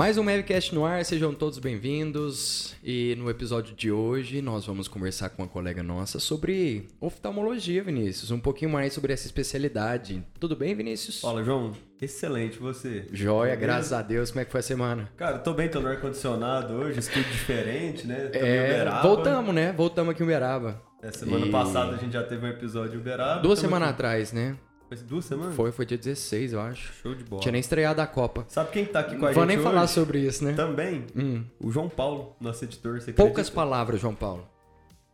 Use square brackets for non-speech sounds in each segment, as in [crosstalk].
Mais um Mavcast no ar, sejam todos bem-vindos. E no episódio de hoje nós vamos conversar com uma colega nossa sobre oftalmologia, Vinícius. Um pouquinho mais sobre essa especialidade. Tudo bem, Vinícius? Fala, João. Excelente, você? Joia, graças a Deus. Como é que foi a semana? Cara, tô bem, tô no ar-condicionado hoje, estudo diferente, né? Tô É, Uberaba. voltamos, né? Voltamos aqui em Uberaba. É, semana E- passada a gente já teve um episódio em Uberaba. Duas semanas aqui. atrás, né? Foi duas semanas? Foi, foi dia 16, eu acho. Show de bola. Tinha nem estreado a Copa. Sabe quem que tá aqui com a Não vou gente nem falar hoje? sobre isso, né? Também, Hum. o João Paulo, nosso editor. Você Poucas acredita? palavras, João Paulo.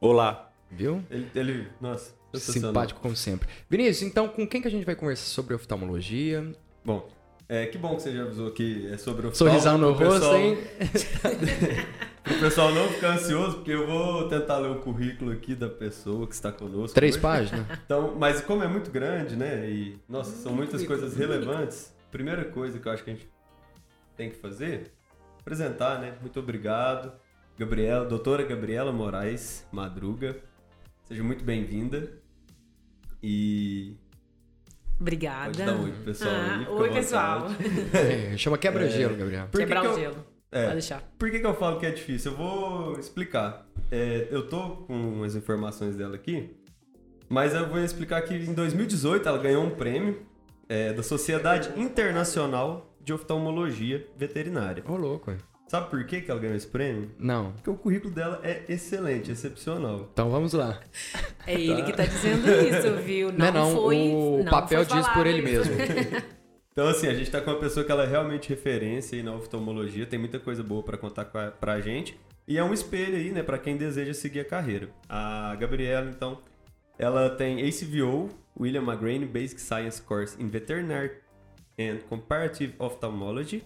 Olá. Viu? Ele, ele nossa. Simpático como sempre. Vinícius, então com quem que a gente vai conversar sobre oftalmologia? Bom, é, que bom que você já avisou que é sobre o Sorrisão no rosto, pessoal- hein? [laughs] Pro pessoal não ficar ansioso, porque eu vou tentar ler o currículo aqui da pessoa que está conosco. Três hoje. páginas? Então, mas como é muito grande, né? E, nossa, são muitas coisas relevantes. Primeira coisa que eu acho que a gente tem que fazer, apresentar, né? Muito obrigado. Gabriela, doutora Gabriela Moraes Madruga. Seja muito bem-vinda. E Obrigada. pode dar um oi pro pessoal Ah, aí. oi, pessoal. [laughs] É, chama quebra-gelo, Gabriel. Por que Quebrar que o eu- gelo. É. Pode deixar. Por que, que eu falo que é difícil? Eu vou explicar. É, eu tô com as informações dela aqui, mas eu vou explicar que em 2018 ela ganhou um prêmio é, da Sociedade Internacional de Oftalmologia Veterinária. Ô, louco. ué. Sabe por que, que ela ganhou esse prêmio? Não. Porque o currículo dela é excelente, excepcional. Então vamos lá. É ele que tá dizendo isso, viu? Não, é não, foi. o não papel foi diz por ele mesmo. [laughs] Então, assim, a gente tá com uma pessoa que ela é realmente referência aí na oftalmologia, tem muita coisa boa pra contar a- pra gente. E é um espelho aí, né, pra quem deseja seguir a carreira. A Gabriela, então, ela tem ACVO, William McGrain Basic Science Course in Veterinary and Comparative Ophthalmology,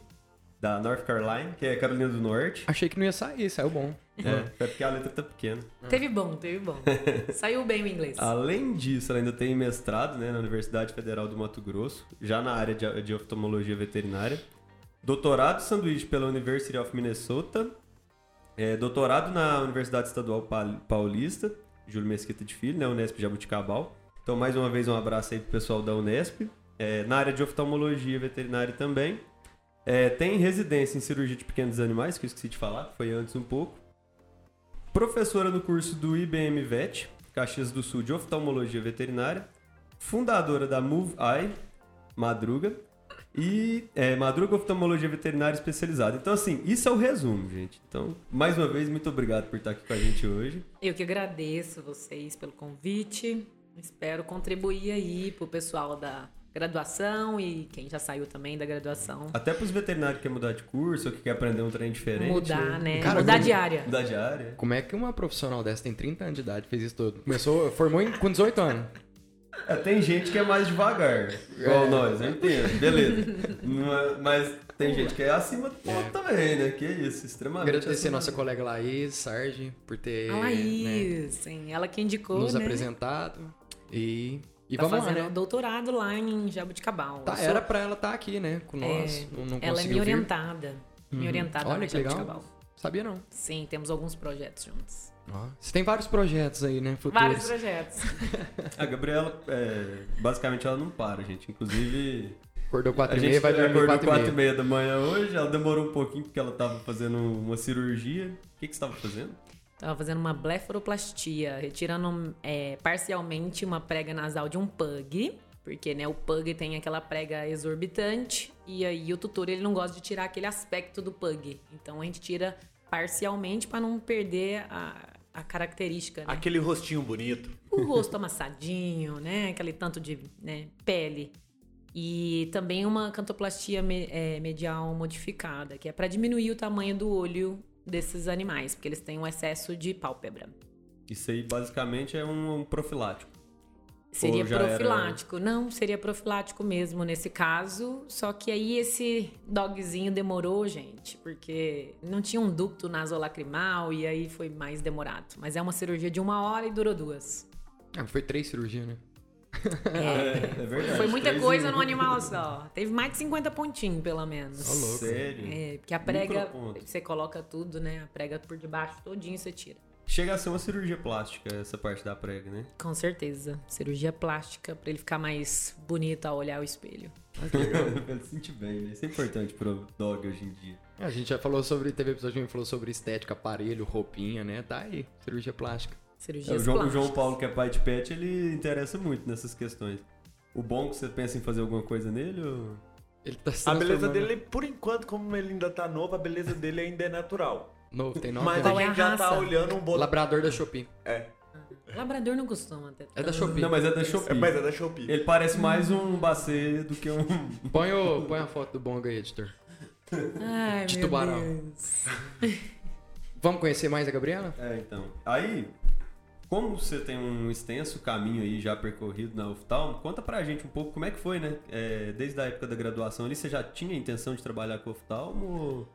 da North Carolina, que é Carolina do Norte. Achei que não ia sair, saiu bom. É, é porque a letra tá pequena. Teve bom, teve bom. [laughs] Saiu bem o inglês. Além disso, ela ainda tem mestrado né, na Universidade Federal do Mato Grosso, já na área de, de oftalmologia veterinária. Doutorado sanduíche pela University of Minnesota. É, doutorado na Universidade Estadual Pa- Paulista, Júlio Mesquita de Filho, né, Unesp Jabuticabal. Então, mais uma vez, um abraço aí pro pessoal da Unesp. É, na área de oftalmologia veterinária também. É, tem residência em cirurgia de pequenos animais, que eu esqueci de falar, foi antes um pouco. Professora no curso do IBM VET, Caxias do Sul de Oftalmologia Veterinária. Fundadora da Move Eye, Madruga. E é, Madruga Oftalmologia Veterinária Especializada. Então, assim, isso é o resumo, gente. Então, mais uma vez, muito obrigado por estar aqui com a gente hoje. Eu que agradeço vocês pelo convite. Espero contribuir aí pro pessoal da graduação e quem já saiu também da graduação. Até para os veterinários que querem mudar de curso ou que quer aprender um trem diferente. Mudar, né? Cara, Mudar como- de área. Mudar de área. Como é que uma profissional dessa tem 30 anos de idade fez isso tudo? Começou, formou em- com 18 anos. É, tem gente que é mais devagar, igual É. nós, eu entendo, beleza. É- Mas tem gente que é acima do ponto também, né? Que isso, extremamente Agradecer acima nossa colega Laís, Sarge, por ter A né, Laís, sim, ela que indicou, nos né? apresentado. E, e tá vamos lá, fazendo né? doutorado lá em Jabuticabal. Tá, sou- era pra ela estar aqui, né? Com nós. não, não ela é vir. orientada. Minha orientada Olha lá que legal. Jabuticabal. Sabia não. Sim, temos alguns projetos juntos. Ó, Você tem vários projetos aí, né? Futuros. Vários projetos. [laughs] A Gabriela, é, basicamente, ela não para, gente. Inclusive, Acordou a 4 e gente meia, vai dormir acordou 4 e 4 e meia. meia da manhã hoje. Ela demorou um pouquinho porque ela tava fazendo uma cirurgia. O que, que você tava fazendo? Tava fazendo uma blefaroplastia, retirando é, parcialmente uma prega nasal de um pug. Porque, né, o pug tem aquela prega exorbitante. E aí o tutor, ele não gosta de tirar aquele aspecto do pug. Então a gente tira parcialmente para não perder a, a característica, né? Aquele rostinho bonito. o rosto amassadinho, né? Aquele tanto de né, pele. E também uma cantoplastia me- é, medial modificada, que é para diminuir o tamanho do olho desses animais, porque eles têm um excesso de pálpebra. Isso aí, basicamente, é um, profilático. Seria já era- profilático. Não, seria profilático mesmo nesse caso. Só que aí esse dogzinho demorou, gente, porque não tinha um ducto nasolacrimal e aí foi mais demorado. Mas é uma cirurgia de uma hora e durou duas. Ah, foi três cirurgias, né? É, é verdade. Foi muita coisa um. no animal só. Teve mais de 50 pontinhos, pelo menos. Ó, louco. Sério? É, porque a prega, você coloca tudo, né? A prega por debaixo todinho você tira. chega a ser uma cirurgia plástica essa parte da prega, né? Com certeza. Cirurgia plástica pra ele ficar mais bonito ao olhar o espelho. pra ele [laughs] se sentir bem, né? Isso é importante pro dog hoje em dia. A gente já falou sobre, teve episódio que a gente falou sobre estética, aparelho, roupinha, né? Tá aí, cirurgia plástica. É, Cirurgia o, João, o. João Paulo, que é pai de pet, ele interessa muito nessas questões. O bom é que você pensa em fazer alguma coisa nele ou... Ele tá se A beleza dele, por enquanto, como ele ainda tá novo, a beleza dele ainda é natural. Novo, tem nove Mas a é gente a já tá raça? olhando um botão. Labrador da Shopee. É. Labrador não costuma ter. É da Shopee. Não, mas é da Shopee. é. Mas é da Shopee. Ele parece mais um bacê do que um... [laughs] Põe, o, põe a foto do Bonga aí, editor. Ai, De meu tubarão. Deus. Vamos conhecer mais a Gabriela? É, então. Aí, como você tem um extenso caminho aí já percorrido na Uftalmo, conta pra gente um pouco como é que foi, né? É, desde a época da graduação ali, você já tinha a intenção de trabalhar com Uftalmo ou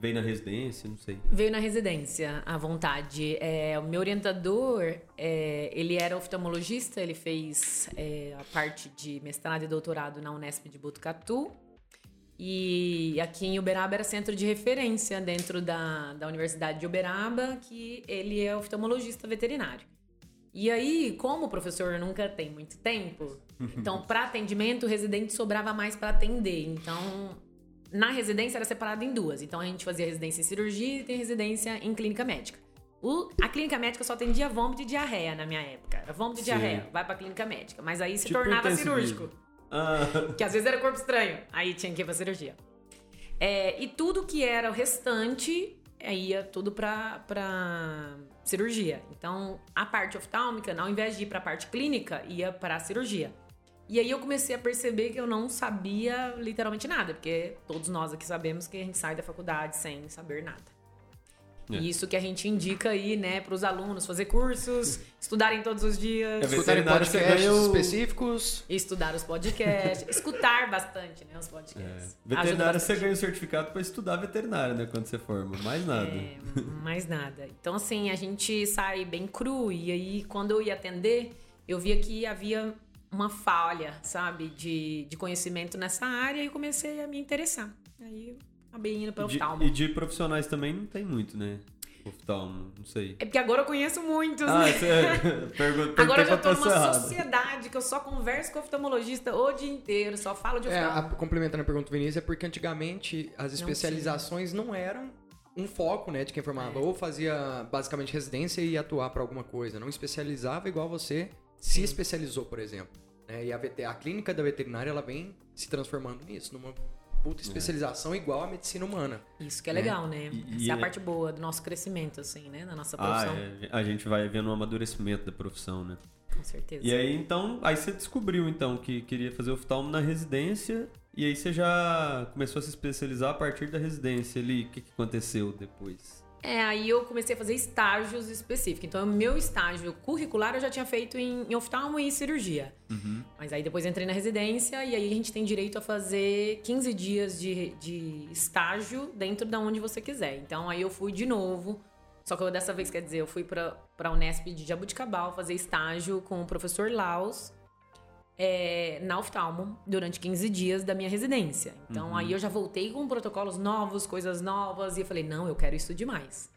veio na residência, não sei. Veio na residência, à vontade. É, o meu orientador, é, ele era oftalmologista, ele fez é, a parte de mestrado e doutorado na Unesp de Botucatu. E aqui em Uberaba era centro de referência dentro da, da Universidade de Uberaba, que ele é oftalmologista veterinário. E aí, como o professor nunca tem muito tempo, [laughs] então para atendimento o residente sobrava mais para atender. Então, na residência era separado em duas. Então a gente fazia residência em cirurgia e tem residência em clínica médica. O- a clínica médica só atendia vômito e diarreia na minha época. Era vômito e diarreia, vai pra clínica médica. Mas aí se Tipo tornava cirúrgico. Ah, Que às vezes era corpo estranho. Aí tinha que ir pra cirurgia. É, e tudo que era o restante é, ia tudo pra, pra cirurgia. Então, a parte oftálmica, ao invés de ir pra parte clínica, ia pra cirurgia. E aí eu comecei a perceber que eu não sabia literalmente nada, porque todos nós aqui sabemos que a gente sai da faculdade sem saber nada. É. E Isso que a gente indica aí, né, pros alunos fazer cursos, estudarem todos os dias. É Escutarem podcasts específicos. Estudar os podcasts, escutar bastante, né, os é. podcasts. Ajuda Veterinário, você ganha o certificado pra estudar veterinário, né? Quando você forma. Mais nada. É, mais nada. Então, assim, a gente sai bem cru. E aí, quando eu ia atender, eu via que havia uma falha, sabe, de, de conhecimento nessa área e comecei a me interessar. Aí, eu acabei indo para oftalmo. e de profissionais também não tem muito, né? Oftalmo, não sei. É porque agora eu conheço muitos, Ah, né? você [laughs] pergunta Agora eu já tô numa sociedade que eu só converso com oftalmologista o dia inteiro, só falo de É, a, oftalmo. complementando a pergunta do Vinícius, é porque antigamente as especializações não, eram um foco, né, de quem formava. É. Ou fazia basicamente residência e ia atuar pra alguma coisa. Não especializava igual você se especializou, por exemplo. né? E a, VT a clínica da veterinária, ela vem se transformando nisso, numa puta especialização igual à medicina humana. Isso que é legal, né? E- Essa e é a é- parte boa do nosso crescimento, assim, né? Da nossa Ah, profissão. é, a gente vai vendo um amadurecimento da profissão, né? Com certeza. E aí, então, aí você descobriu, então, que queria fazer oftalmo na residência, e aí você já começou a se especializar a partir da residência ali. O que, que aconteceu depois? É, aí eu comecei a fazer estágios específicos. Então, o meu estágio curricular eu já tinha feito em, em oftalmo e cirurgia. Mas aí depois entrei na residência e aí a gente tem direito a fazer 15 dias de, de estágio dentro da onde você quiser. Então, aí eu fui de novo. Só que eu, dessa vez, quer dizer, eu fui pra, pra Unesp de Jabuticabal fazer estágio com o professor Laus é, na oftalmo durante 15 dias da minha residência. Então aí eu já voltei com protocolos novos, coisas novas, e eu falei, não, eu quero isso demais.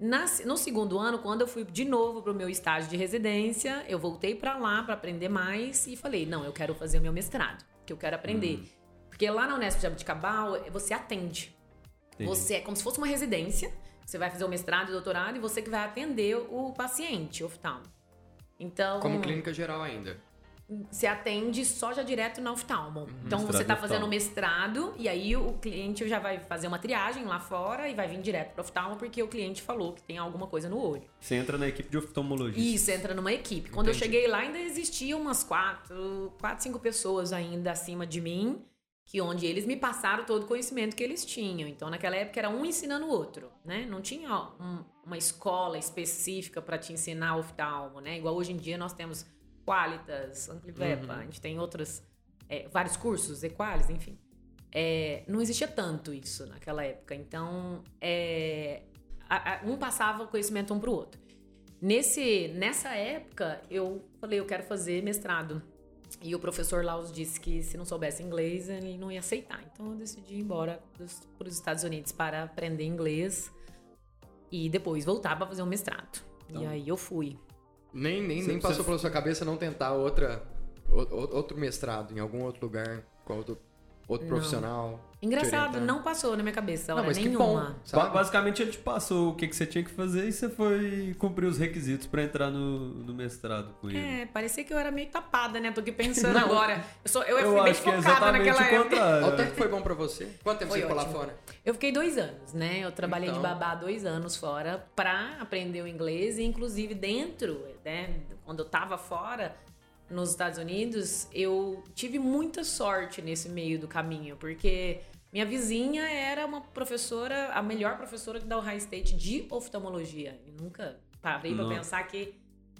Na- no segundo ano, quando eu fui de novo pro meu estágio de residência, eu voltei pra lá pra aprender mais e falei, não, eu quero fazer o meu mestrado, que eu quero aprender. Porque lá na Unesp de Jabuticabal, você atende. Entendi. Você é como se fosse uma residência. Você vai fazer o mestrado e doutorado e você que vai atender o paciente oftalmo. Então, Como clínica geral ainda. Você atende só já direto na oftalmo. Então Mestrado você tá em fazendo oftalmo. mestrado e aí o cliente já vai fazer uma triagem lá fora e vai vir direto para oftalmo porque o cliente falou que tem alguma coisa no olho. Você entra na equipe de oftalmologista. Isso, entra numa equipe. Quando eu cheguei lá, ainda existiam umas quatro, quatro, cinco pessoas ainda acima de mim, que onde eles me passaram todo o conhecimento que eles tinham. Então, naquela época, era um ensinando o outro, né? Não tinha ó, um- uma escola específica para te ensinar oftalmo, né? Igual hoje em dia nós temos Qualitas, Amplivepa, a gente tem outros, é, vários cursos, Equalis, enfim. É, não existia tanto isso naquela época. Então, é, a- a- um passava o conhecimento um pro outro. Nesse, nessa época, eu falei, eu quero fazer mestrado. E o professor Laus disse que se não soubesse inglês, ele não ia aceitar. Então eu decidi ir embora para os Estados Unidos para aprender inglês e depois voltar para fazer um mestrado. E aí eu fui. Nem, nem, nem passou pela sua cabeça não tentar outra, o- outro mestrado em algum outro lugar, com outro, outro Não. profissional? Engraçado, não passou na minha cabeça Não, hora que nenhuma. bom, Ba- sabe? Basicamente ele te passou o que, que você tinha que fazer e você foi cumprir os requisitos pra entrar no, no mestrado com ele. É, parecia que eu era meio tapada, né? Tô aqui pensando agora. Eu, sou, eu, Eu fui bem acho que é focada naquela época. o tanto que foi bom pra você. Quanto tempo Foi você ficou lá fora? Eu fiquei dois anos, né? Eu trabalhei Então. de babá dois anos fora pra aprender o inglês e, inclusive, dentro, né? Quando eu tava fora, nos Estados Unidos, eu tive muita sorte nesse meio do caminho, porque minha vizinha era uma professora, a melhor professora da Ohio State de oftalmologia. E nunca parei pra Nossa. pensar que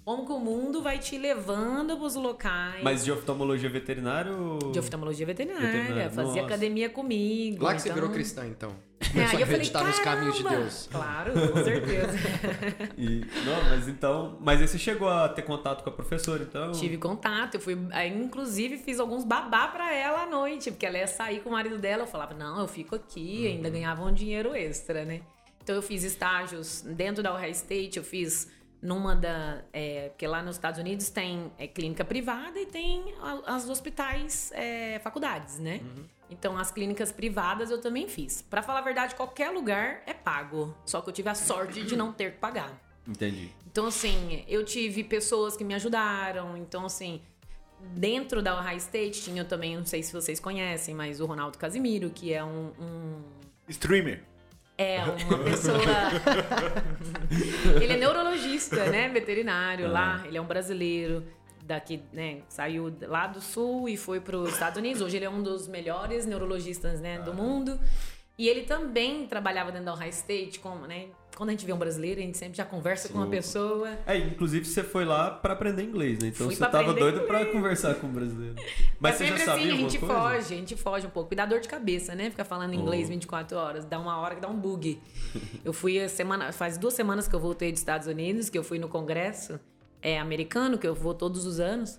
como que o mundo vai te levando pros locais. Mas de oftalmologia veterinária ou... De oftalmologia veterinária, Veterinária, fazia nossa. academia comigo. Lá que você então- virou cristã, então. É, aí eu falei, acreditar nos caminhos de! Deus. Claro, com certeza. [laughs] E- não, mas então... Mas aí você chegou a ter contato com a professora, então... Tive contato, eu fui, aí, inclusive fiz alguns babá pra ela à noite, porque ela ia sair com o marido dela. Eu falava, não, eu fico aqui, ainda ganhava um dinheiro extra, né? Então eu fiz estágios dentro da Ohio State, eu fiz numa da. é, porque lá nos Estados Unidos tem é, clínica privada e tem as hospitais, é, faculdades, né? Então as clínicas privadas eu também fiz. Pra falar a verdade, qualquer lugar é pago. Só que eu tive a sorte de não ter que pagar. Entendi. Então, assim, eu tive pessoas que me ajudaram. Então, assim, dentro da Ohio State tinha também, não sei se vocês conhecem, mas o Ronaldo Casimiro, que é um. um- Streamer. é uma pessoa. [laughs] ele é neurologista, né? Veterinário lá. Ele é um brasileiro daqui, né? Saiu lá do sul e foi para os Estados Unidos. Hoje ele é um dos melhores neurologistas, né, do mundo. E ele também trabalhava dentro da Ohio State, como, né? Quando a gente vê um brasileiro, a gente sempre já conversa com uma Sim. pessoa. É, inclusive você foi lá pra aprender inglês, né? Então Fui você tava doido pra conversar com o brasileiro. Mas é você já sempre sabia assim, a gente coisa? foge, a gente foge um pouco. E dá dor de cabeça, né? Ficar falando inglês Oh. 24 horas. Dá uma hora que dá um bug. eu fui a semana. Faz duas semanas que eu voltei dos Estados Unidos, que eu fui no congresso é, americano, que eu vou todos os anos.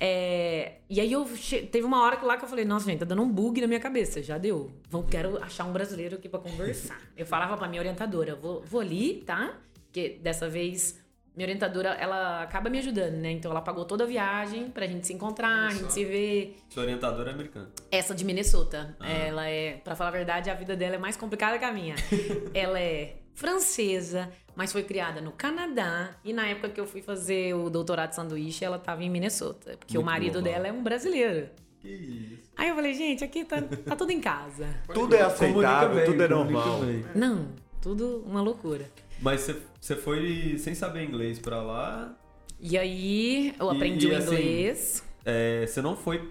É, e aí eu che- teve uma hora que lá que eu falei, nossa, gente, tá dando um bug na minha cabeça. Já deu. Vou, quero achar um brasileiro aqui pra conversar. [laughs] eu falava pra minha orientadora, vou, vou ali, tá? Porque dessa vez minha orientadora, ela acaba me ajudando, né? Então ela pagou toda a viagem pra gente se encontrar, a gente se ver. Sua orientadora é americana. Essa de Minnesota. Ah. Ela é, pra falar a verdade, a vida dela é mais complicada que a minha. [laughs] ela é francesa, mas foi criada no Canadá. E na época que eu fui fazer o doutorado de sanduíche, ela tava em Minnesota. Porque o Muito marido global. dela é um brasileiro. Que isso. Aí eu falei, gente, aqui tá, tá tudo em casa. [laughs] Tudo é aceitável, Comunica tudo é bem, normal. bem. Não, tudo uma loucura. Mas você- você foi sem saber inglês pra lá. E aí eu E- aprendi e o assim, inglês. é, você não foi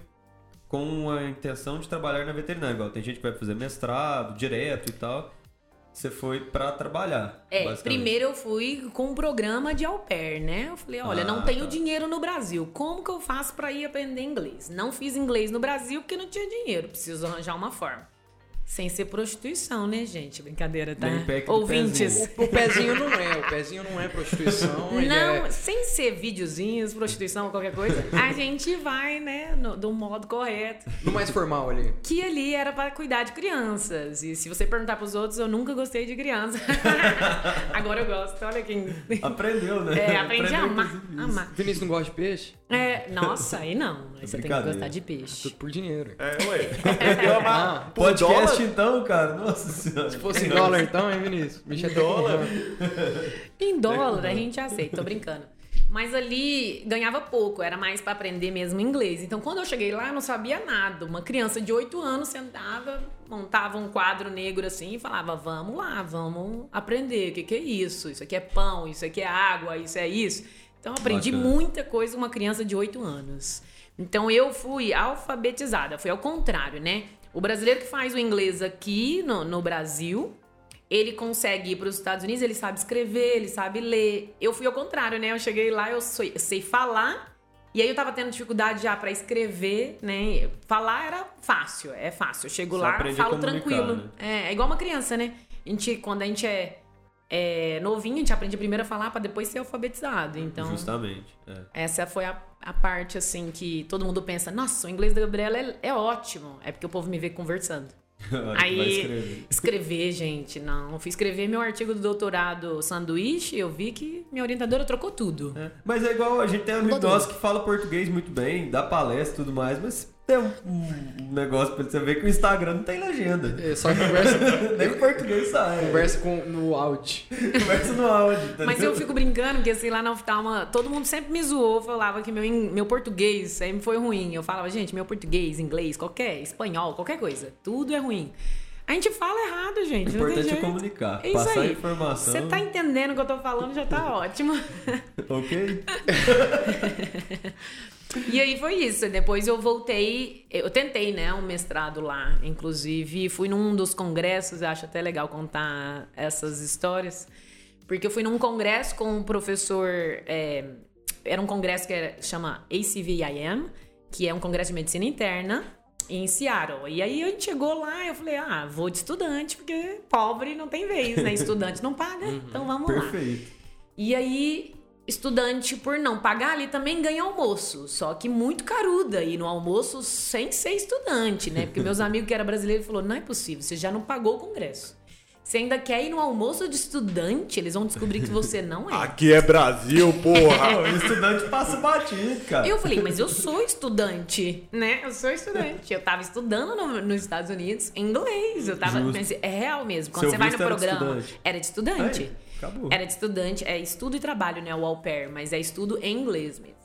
com a intenção de trabalhar na veterinária. Igual tem gente que vai fazer mestrado direto e tal. Você foi pra trabalhar. É, primeiro eu fui com um programa de au pair, né? Eu falei, olha, Ah, não tenho tá. dinheiro no Brasil. Como que eu faço pra ir aprender inglês? Não fiz inglês no Brasil porque não tinha dinheiro. Preciso arranjar uma forma. Sem ser prostituição, né, gente? Brincadeira, tá? Ouvintes. pezinho. O pezinho não é, o pezinho não é prostituição. Não, é- sem ser videozinhos, prostituição ou qualquer coisa, a gente vai, né, no, do modo correto. No mais formal ali. Que ali era para cuidar de crianças. E se você perguntar pros outros, eu nunca gostei de criança. [laughs] Agora eu gosto. Olha quem. Aprendeu, né? É, aprendi a Aprendeu, amar. inclusive, isso. amar. Vinícius não gosta de peixe? É, nossa, aí não. Aí você tem que gostar de peixe. Tudo por dinheiro. É, ué. Aprendeu a amar por Podcast dólar. então, cara. Nossa senhora. Se fosse em dólar então, hein, Vinícius? Bicho até Dólar? com- [laughs] Em dólar a gente aceita, tô brincando. Mas ali ganhava pouco, era mais pra aprender mesmo inglês. Então quando eu cheguei lá, eu não sabia nada. Uma criança de 8 anos sentava, montava um quadro negro assim e falava: Vamos lá, vamos aprender. O que, que é isso? Isso aqui é pão, isso aqui é água, isso é isso. Então eu aprendi Bacana. muita coisa com uma criança de 8 anos. Então eu fui alfabetizada, foi ao contrário, né? O brasileiro que faz o inglês aqui no, no Brasil, ele consegue ir para os Estados Unidos, ele sabe escrever, ele sabe ler. Eu fui ao contrário, né? Eu cheguei lá, eu sei, eu sei falar, e aí eu tava tendo dificuldade já para escrever, né? Falar era fácil, é fácil. Eu chego Só lá, falo tranquilo. né? É, é igual uma criança, né? A gente, quando a gente é, é novinho, a gente aprende primeiro a falar para depois ser alfabetizado. Então, Justamente. é. essa foi a, a parte, assim, que todo mundo pensa, nossa, o inglês da Gabriela é, é ótimo. É porque o povo me vê conversando. [laughs] Aí, escrever. escrever, gente, não. Fui escrever meu artigo do doutorado sanduíche, eu vi que minha orientadora trocou tudo. É, Mas é igual, a gente tem um amigo nosso que fala português muito bem, dá palestra e tudo mais, mas tem um, negócio pra você ver que o Instagram não tem legenda. É, Só conversa, [laughs] Nem o português sai. conversa com, no áudio. Conversa no áudio, entendeu? Mas eu fico brincando que assim, lá na oftalma, todo mundo sempre me zoou, falava que meu, meu português sempre foi ruim. Eu falava, gente, meu português, inglês, qualquer, espanhol, qualquer coisa, tudo é ruim. A gente fala errado, gente. O não tem importante é comunicar, É isso passar aí. informação. Você tá entendendo o que eu tô falando, já tá ótimo. [laughs] Ok? [laughs] E aí foi isso. Depois eu voltei, eu tentei, né, um mestrado lá. Inclusive, fui num dos congressos, eu acho até legal contar essas histórias. Porque eu fui num congresso com um professor. é, era um congresso que era, chama ACVIM, que é um congresso de medicina interna em Seattle. E aí a gente chegou lá eu falei, ah, vou de estudante, porque pobre não tem vez, né? Estudante não paga, então vamos lá. Perfeito. E aí, estudante, por não pagar ali, também ganha almoço. Só que muito caruda. E no almoço sem ser estudante, né? Porque meus [laughs] amigos que eram brasileiros falaram: não é possível, você já não pagou o congresso. Você ainda quer ir no almoço de estudante, eles vão descobrir que você não é. Aqui é Brasil, porra. [laughs] O estudante passa batido, cara. Eu falei, mas eu sou estudante, né? Eu sou estudante. Eu tava estudando no- nos Estados Unidos em inglês. Eu tava. Mas é real mesmo. Quando Seu você vai no visto era de programa. estudante. Era de estudante. Aí, acabou. Era de estudante. É estudo e trabalho, né? O au pair, mas é estudo em inglês mesmo.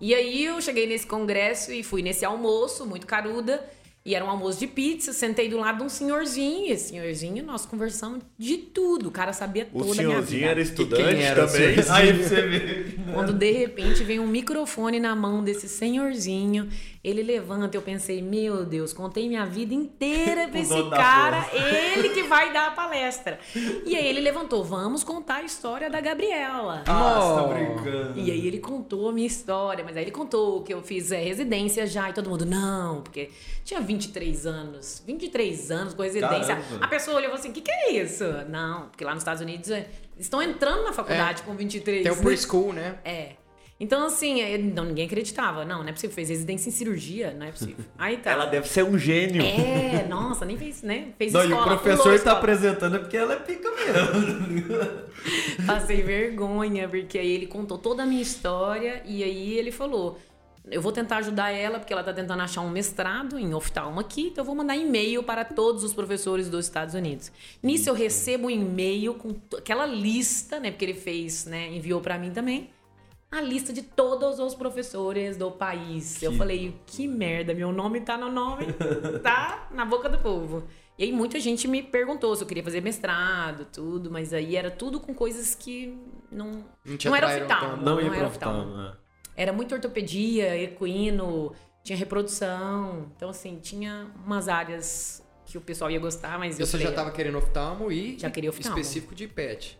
E aí eu cheguei nesse congresso e fui nesse almoço, muito caruda. E era um almoço de pizza, sentei do lado de um senhorzinho. E esse senhorzinho, nós conversamos de tudo. O cara sabia O toda a minha senhorzinho vida. era estudante era o também. senhorzinho? Aí você ver. Quando de repente vem um microfone na mão desse senhorzinho, ele levanta. Eu pensei, meu Deus, contei minha vida inteira pra [laughs] esse cara, ele que vai dar a [laughs] palestra. E aí ele levantou, vamos contar a história da Gabriela. Ah, você tá Nossa. brincando. E aí ele contou a minha história, mas aí ele contou que eu fiz é, residência já, e todo mundo, não, porque tinha 23 anos. 23 anos com residência. Caramba. A pessoa olhou e falou assim: o que, que é isso? Não, porque lá nos Estados Unidos é, estão entrando na faculdade com 23 Tem o preschool, né? É. Então, assim, é, não, ninguém acreditava. Não, não é possível. Fez residência em cirurgia, não é possível. Aí tá. Ela deve ser um gênio. É, nossa, nem fez, né? Fez Não, e escola. o pulou professor tá escola. apresentando é porque ela é pica mesmo. [laughs] Passei vergonha, porque aí ele contou toda a minha história e aí ele falou: Eu vou tentar ajudar ela, porque ela tá tentando achar um mestrado em oftalmo aqui, então eu vou mandar e-mail para todos os professores dos Estados Unidos. Nisso eu recebo um e-mail com aquela lista, né? Porque ele fez, né? Enviou para mim também. A lista de todos os professores do país. Eu Que- falei, que merda, meu nome tá no nome, tá [laughs] na boca do povo. E aí muita gente me perguntou se eu queria fazer mestrado, tudo, mas aí era tudo com coisas que não, Não não era oftalmo. tanto. Não ia era oftalmo. é. Era muito ortopedia, equino, tinha reprodução. Então, assim, tinha umas áreas que o pessoal ia gostar, mas eu Você falei, já tava querendo oftalmo e Já queria oftalmo. específico de pet.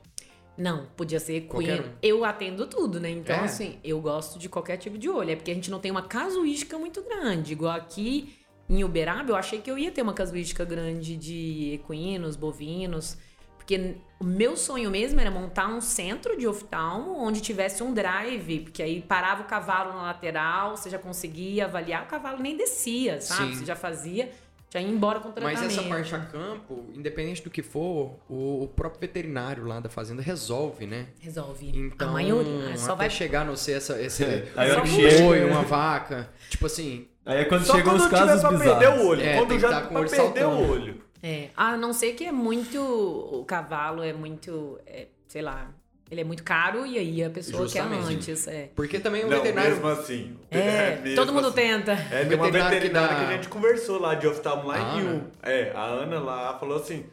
Não, podia ser equino. um. Eu atendo tudo, né? Então, É? assim, eu gosto de qualquer tipo de olho. É porque a gente não tem uma casuística muito grande. Igual aqui em Uberaba, eu achei que eu ia ter uma casuística grande de equinos, bovinos. Porque o meu sonho mesmo era montar um centro de oftalmo onde tivesse um drive. Porque aí parava o cavalo na lateral, você já conseguia avaliar, o cavalo nem descia, sabe? Sim. Você já fazia, já ia embora com o Mas tratamento. essa parte a campo, independente do que for, o, o próprio veterinário lá da fazenda resolve, né? Resolve. Então, a maioria só até vai chegar no ser essa, esse Aí a hora um que chega- boi, uma vaca, tipo assim, Aí é quando Só chegam quando os tiver casos pra bizarros. perder o olho. É, quando já tá com o pra olho perder saltando. o olho. É, a não ser que é muito. O cavalo é muito. é, sei lá. Ele é muito caro e aí a pessoa Justamente. quer antes. É, porque também o Não, veterinário mesmo assim. é, mesmo todo mundo assim. tenta. É, tem uma veterinário que veterinária que, dá- a gente conversou lá de oftalmo lá A em Ana? um. É, a Ana lá falou assim.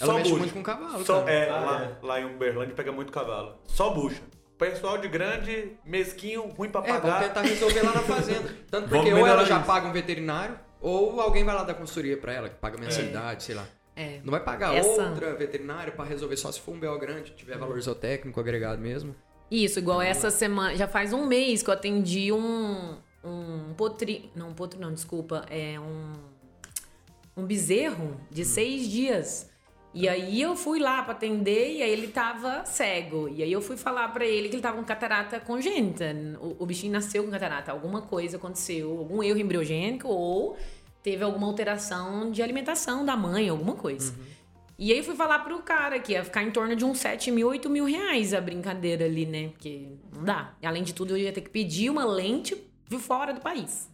ela só mexe bucha. muito com cavalo, Só, cara. é, Ah, lá, lá em Uberlândia pega muito cavalo. Só bucha. Pessoal de grande, mesquinho, ruim pra É, vamos pagar. tentar resolver lá na fazenda. Tanto Vamos porque ou ela já isso. paga um veterinário, ou alguém vai lá dar consultoria pra ela, que paga mensalidade, sei lá. É. Não vai pagar Essa- outra veterinária pra resolver só se for um BO grande, tiver valor zootécnico agregado mesmo. Isso, igual essa semana. Já faz um mês que eu atendi um. Um potri. Não, um potri, não, desculpa. É um. Um bezerro de seis dias. E aí eu fui lá pra atender e aí ele tava cego. E aí eu fui falar pra ele que ele tava com catarata congênita. O, o bichinho nasceu com catarata. Alguma coisa aconteceu, algum erro embriogênico ou teve alguma alteração de alimentação da mãe, alguma coisa. E aí eu fui falar pro cara que ia ficar em torno de uns 7 mil, 8 mil reais a brincadeira ali, né? Porque não dá. E, além de tudo, eu ia ter que pedir uma lente de fora do país.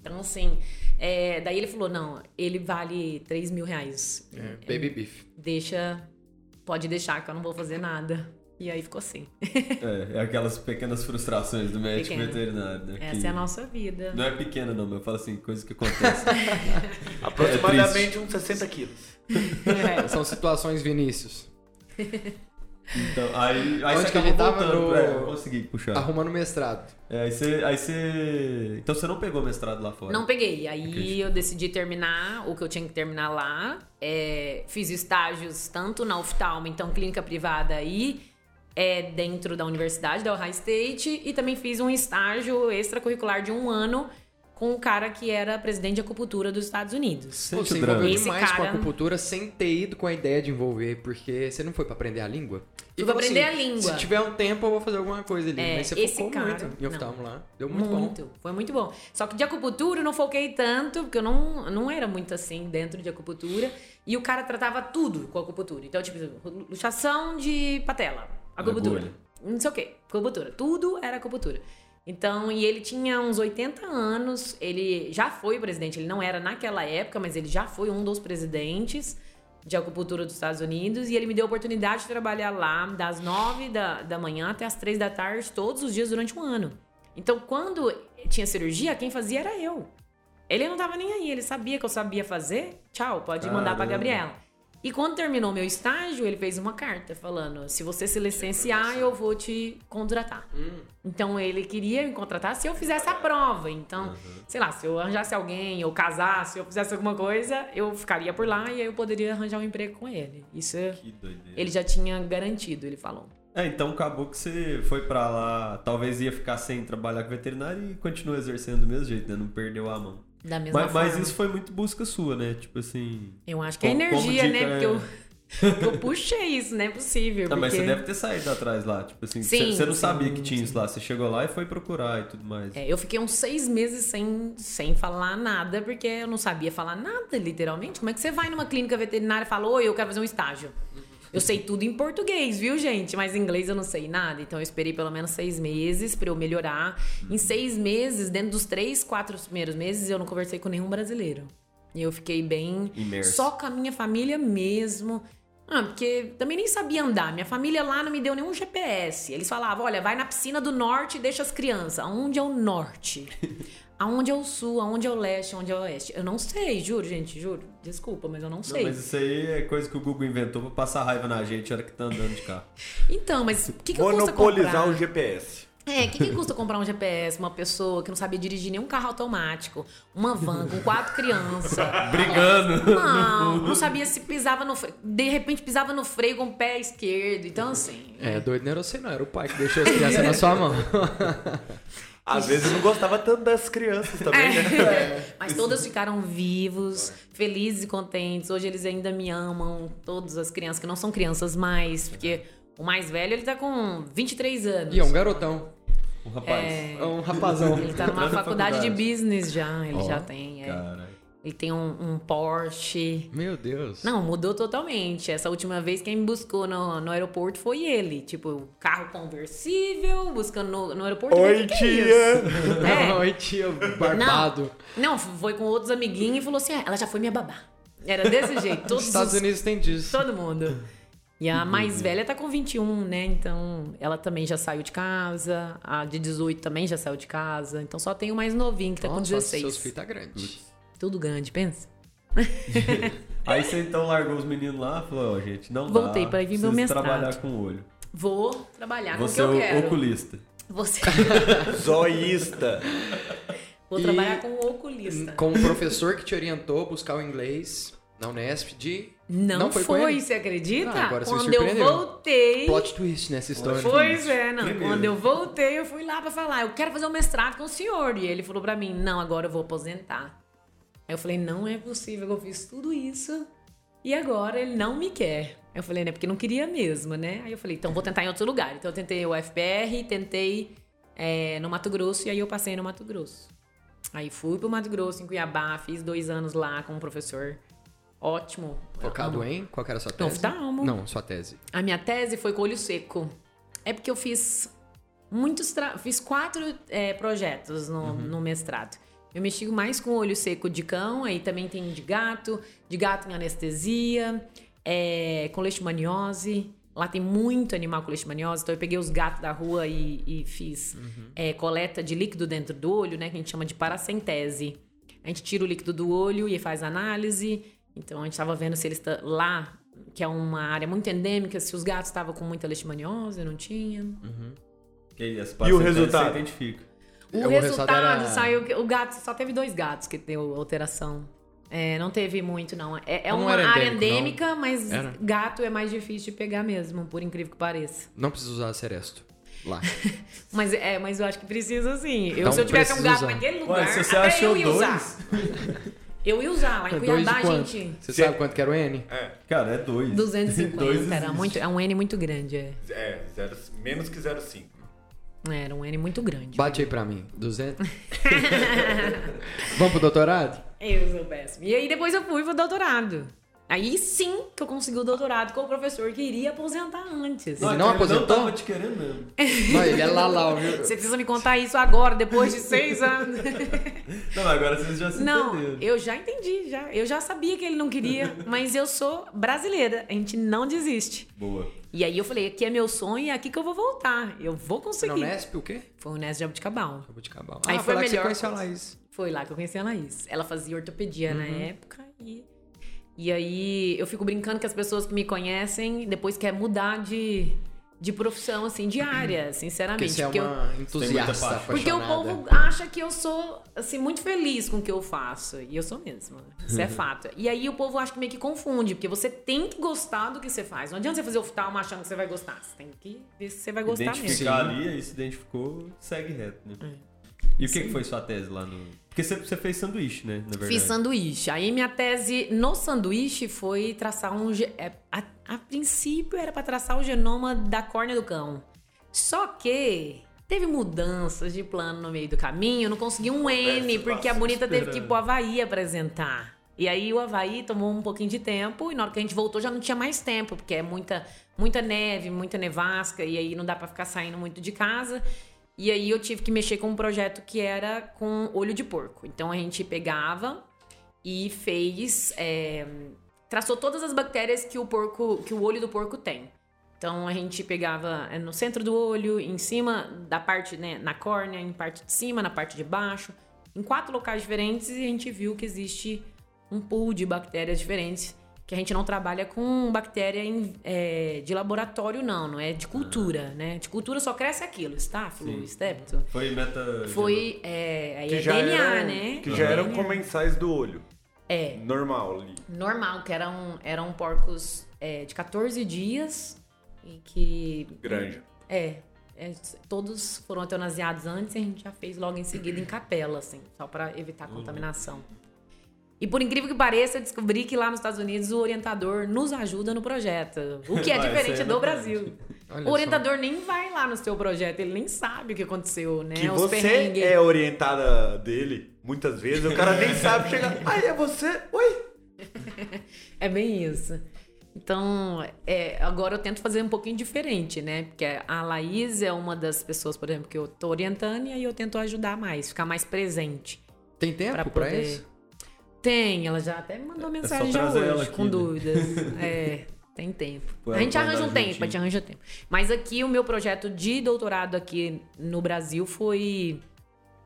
Então, assim, é, daí ele falou: não, ele vale 3 mil reais. É, baby beef. Deixa. Pode deixar que eu não vou fazer nada. E aí ficou assim. É, é aquelas pequenas frustrações do médico Pequena. veterinário, né? Essa que é a nossa vida. Não é pequena, não, mas eu falo assim, coisa que acontece. [laughs] Aproximadamente uns 60 quilos. É. [laughs] São situações, Vinícius. Então, aí, aí Onde você que acabou tava? voltando. No- É, eu consegui puxar. Arrumando mestrado. É, aí você, aí você. Então você não pegou mestrado lá fora? Não peguei. Aí Acredito. eu decidi terminar o que eu tinha que terminar lá. É, fiz estágios tanto na oftalmo, então clínica privada e é, dentro da universidade, da Ohio State. E também fiz um estágio extracurricular de um ano com um cara que era presidente de acupuntura dos Estados Unidos. Sente você o envolveu Esse demais com a cara- acupuntura sem ter ido com a ideia de envolver, porque você não foi pra aprender a língua? E Fui pra falou aprender a língua. Se tiver um tempo, eu vou fazer alguma coisa ali. É, Mas você esse focou cara- muito em oftalmo lá. Deu muito, bom. Foi muito bom. Só que de acupuntura eu não foquei tanto, porque eu não, não era muito assim dentro de acupuntura. E o cara tratava tudo com acupuntura. Então, tipo, luxação de patela, acupuntura. Agulha. Não sei o quê, acupuntura. Tudo era acupuntura. Então, e ele tinha uns 80 anos, ele já foi presidente, ele não era naquela época, mas ele já foi um dos presidentes de acupuntura dos Estados Unidos e ele me deu a oportunidade de trabalhar lá das 9 da, da manhã até as 3 da tarde, todos os dias durante um ano. Então, quando tinha cirurgia, quem fazia era eu. Ele não tava nem aí, ele sabia que eu sabia fazer. Tchau, pode mandar pra Caramba. Gabriela. E quando terminou meu estágio, ele fez uma carta falando: se você se licenciar, eu vou te contratar. Então ele queria me contratar se eu fizesse a prova. Então, sei lá, se eu arranjasse alguém, eu casasse, eu fizesse alguma coisa, eu ficaria por lá e aí eu poderia arranjar um emprego com ele. Isso Que doideira. ele já tinha garantido, ele falou. É, então acabou que você foi pra lá, talvez ia ficar sem trabalhar com veterinário e continua exercendo do mesmo jeito, né? Não perdeu a mão. Da mesma Mas, mas forma. isso foi muito busca sua, né? Tipo assim. Eu acho que é energia, dica, né? Porque é. eu, porque eu puxei isso, não é possível. Não, mas porque- você deve ter saído atrás lá. Tipo assim, Sim, você, você não sim, sabia que tinha sim. isso lá. Você chegou lá e foi procurar e tudo mais. É, eu fiquei uns seis meses sem, sem falar nada, porque eu não sabia falar nada, literalmente. Como é que você vai numa clínica veterinária e fala, oi, eu quero fazer um estágio? Eu sei tudo em português, viu, gente? Mas em inglês eu não sei nada. Então eu esperei pelo menos seis meses pra eu melhorar. Em seis meses, dentro dos três, quatro primeiros meses, eu não conversei com nenhum brasileiro. E eu fiquei bem. Imerso. Só com a minha família mesmo. Ah, porque também nem sabia andar. Minha família lá não me deu nenhum GPS. Eles falavam: olha, vai na piscina do norte e deixa as crianças. Aonde é o norte? [laughs] Aonde é o sul? Aonde é o leste? Aonde é o oeste? Eu não sei, juro, gente, juro. Desculpa, mas eu não Não, sei. mas isso aí é coisa que o Google inventou pra passar raiva na gente na hora que tá andando de carro. [laughs] Então, mas o que, que custa Monopolizar comprar? o GPS. É, o que, que custa comprar um GPS, uma pessoa que não sabia dirigir nenhum carro automático, uma van com quatro crianças? [laughs] Brigando. Não, não sabia se pisava no freio. De repente pisava no freio com o pé esquerdo. Então, assim. É, doido não era você, não. Era o pai que deixou as crianças na sua mão. [laughs] Às vezes eu não gostava tanto das crianças também, né? É, [laughs] Mas todas ficaram vivos, felizes e contentes. Hoje eles ainda me amam, todas as crianças que não são crianças mais, porque o mais velho ele tá com 23 anos. E é um garotão. Um rapaz. É um rapazão. Ele tá numa na faculdade de faculdade. business já, ele Ó, já tem. é. Caralho. Ele tem um, um Porsche. Meu Deus. Não, mudou totalmente. Essa última vez quem me buscou no, no aeroporto foi ele. Tipo, carro conversível, buscando no, no aeroporto. Oi, "Que que é tia." isso?" É. [laughs] Oi, tio, barbado. Não, foi com outros amiguinhos e falou assim: "Ah, ela já foi minha babá. Era desse [laughs] jeito. Todos Estados os- Unidos tem disso. Todo mundo. E a mais velha tá com 21, né? Então, ela também já saiu de casa. A de 18 também já saiu de casa. Então, só tem o mais novinho que tá com Nossa, 16. seus filhos tá grande. Tudo grande, pensa. [laughs] Aí você então largou os meninos lá e falou, ó, gente, não Voltei dá. pra ir vir meu mestrado. trabalhar com o olho. Vou trabalhar com o que Você é eu o quero. oculista. Você... [laughs] Zoísta. Vou E- trabalhar com o oculista. Com o professor que te orientou a buscar o inglês na Unesp de... Não, foi, foi, ele? você acredita? Ah, agora Quando eu voltei. Plot twist nessa história. Pois é, não. Primeiro. Quando eu voltei, eu fui lá pra falar, eu quero fazer um mestrado com o senhor. E ele falou pra mim, não, agora eu vou aposentar. Aí eu falei, não é possível, eu fiz tudo isso e agora ele não me quer. Aí eu falei, né, porque não queria mesmo, né? Aí eu falei, então vou tentar em outro lugar. Então eu tentei o FPR, tentei é, no Mato Grosso e aí eu passei no Mato Grosso. Aí fui pro Mato Grosso, em Cuiabá, fiz dois anos lá com um professor ótimo. Focado em? Qual era a sua tese? Oftalmo. Não, sua tese. A minha tese foi com olho seco. É porque eu fiz muitos. Tra... Fiz quatro é, projetos no, no mestrado. Eu mexi mais com olho seco de cão, aí também tem de gato, de gato em anestesia, é, com leishmaniose. Lá tem muito animal com leishmaniose, então eu peguei os gatos da rua e, e fiz é, coleta de líquido dentro do olho, né? Que a gente chama de paracentese. A gente tira o líquido do olho e faz análise. Então a gente estava vendo se eles lá, que é uma área muito endêmica, se os gatos estavam com muita leishmaniose, não tinha. E, as E o resultado? Identifica. O, O resultado, resultado era- saiu que o gato só teve dois gatos que deu alteração. É, não teve muito, não. É, é Não uma área endêmico, endêmica, mas Era? gato é mais difícil de pegar mesmo, por incrível que pareça. Não precisa usar Seresto. Lá. [laughs] Mas, é, mas eu acho que precisa sim. Eu, Então se eu tivesse um precisa gato usar. naquele lugar, Ué, se você até achou eu ia usar. dois, [laughs] Eu ia usar. Lá em Cuiabá, gente. Você Cê- sabe quanto que era o N? É, cara, é dois. 250, [laughs] Dois era muito, é um N muito grande. É. é zero, menos que 0,5. É, Era um N muito grande. Bate aí pra mim. 200? [laughs] Vamos pro doutorado? Eu sou péssimo. E aí depois eu fui pro doutorado. Aí sim que eu consegui o doutorado com o professor que iria aposentar antes. Ele então não aposentou? Não tava te querendo mesmo. [laughs] Não, ele é Lalau, viu? Você precisa me contar isso agora, depois de seis [laughs] anos. Não, agora vocês já se Não, entenderam. eu já entendi, já. Eu já sabia que ele não queria, mas eu sou brasileira. A gente não desiste. Boa. E aí eu falei, aqui é meu sonho e é aqui que eu vou voltar. Eu vou Não, conseguir. Nesp o quê? Foi o Nes de Jabuticabal. Jabuticabal. Aí ah, foi lá que você melhor conheceu a. Laís. Foi lá que eu conheci a Laís. Ela fazia ortopedia na Uhum. época e. E aí eu fico brincando que as pessoas que me conhecem depois querem mudar de, de profissão, assim, de área, Porque sinceramente. você é Porque eu- uma entusiasta. Porque o povo acha que eu sou, assim, muito feliz com o que eu faço. E eu sou mesmo. Isso é fato. E aí o povo acha que meio que confunde, porque você tem que gostar do que você faz. Não adianta você fazer oftalmo achando que você vai gostar. Você tem que ver se você vai gostar mesmo. Identificar ali, aí se identificou, segue reto, né? É. E o que, que foi sua tese lá no. Porque você, você fez sanduíche, né? Na verdade. Fiz sanduíche. Aí minha tese no sanduíche foi traçar um. é, A, a princípio era para traçar o genoma da córnea do cão. Só que teve mudanças de plano no meio do caminho. Eu não consegui um N, porque a bonita teve que ir pro Havaí apresentar. E aí o Havaí tomou um pouquinho de tempo, e na hora que a gente voltou já não tinha mais tempo, porque é muita, muita neve, muita nevasca, e aí não dá para ficar saindo muito de casa. E aí eu tive que mexer com um projeto que era com olho de porco. Então a gente pegava e fez. é, traçou todas as bactérias que o porco. que o olho do porco tem. Então a gente pegava é, no centro do olho, em cima da parte, né, na córnea, em parte de cima, na parte de baixo, em quatro locais diferentes, e a gente viu que existe um pool de bactérias diferentes. Que a gente não trabalha com bactéria em- é, de laboratório, não, não é de cultura, né? De cultura só cresce aquilo, estáfilo, estépito. Foi meta. Foi. É, aí Que é DNA, eram, né? Que já eram DNA. comensais do olho. É, Normal ali. normal, que eram, eram porcos é, de 14 dias e que. Grande. É, é, todos foram eutanasiados antes e a gente já fez logo em seguida em capela, assim, só pra evitar Uhum. contaminação. E por incrível que pareça, eu descobri que lá nos Estados Unidos o orientador nos ajuda no projeto. O que é [laughs] Ah, aí diferente é do. Brasil. Olha o só. orientador nem vai lá no seu projeto, ele nem sabe o que aconteceu, né? Que Os você perrengues. é orientada dele, muitas vezes, o cara nem sabe chegar. Ai, é você? Oi! [laughs] É bem isso. Então, é, agora eu tento fazer um pouquinho diferente, né? Porque a Laís é uma das pessoas, por exemplo, que eu tô orientando e aí eu tento ajudar mais, ficar mais presente. Tem tempo Pra pra, poder- isso? Tem, ela já até me mandou mensagem já trazer hoje, aqui, com né? dúvidas. [laughs] É, tem tempo. Pô, a gente arranja um tempo, juntinho. a gente arranja tempo. Mas aqui o meu projeto de doutorado aqui no Brasil foi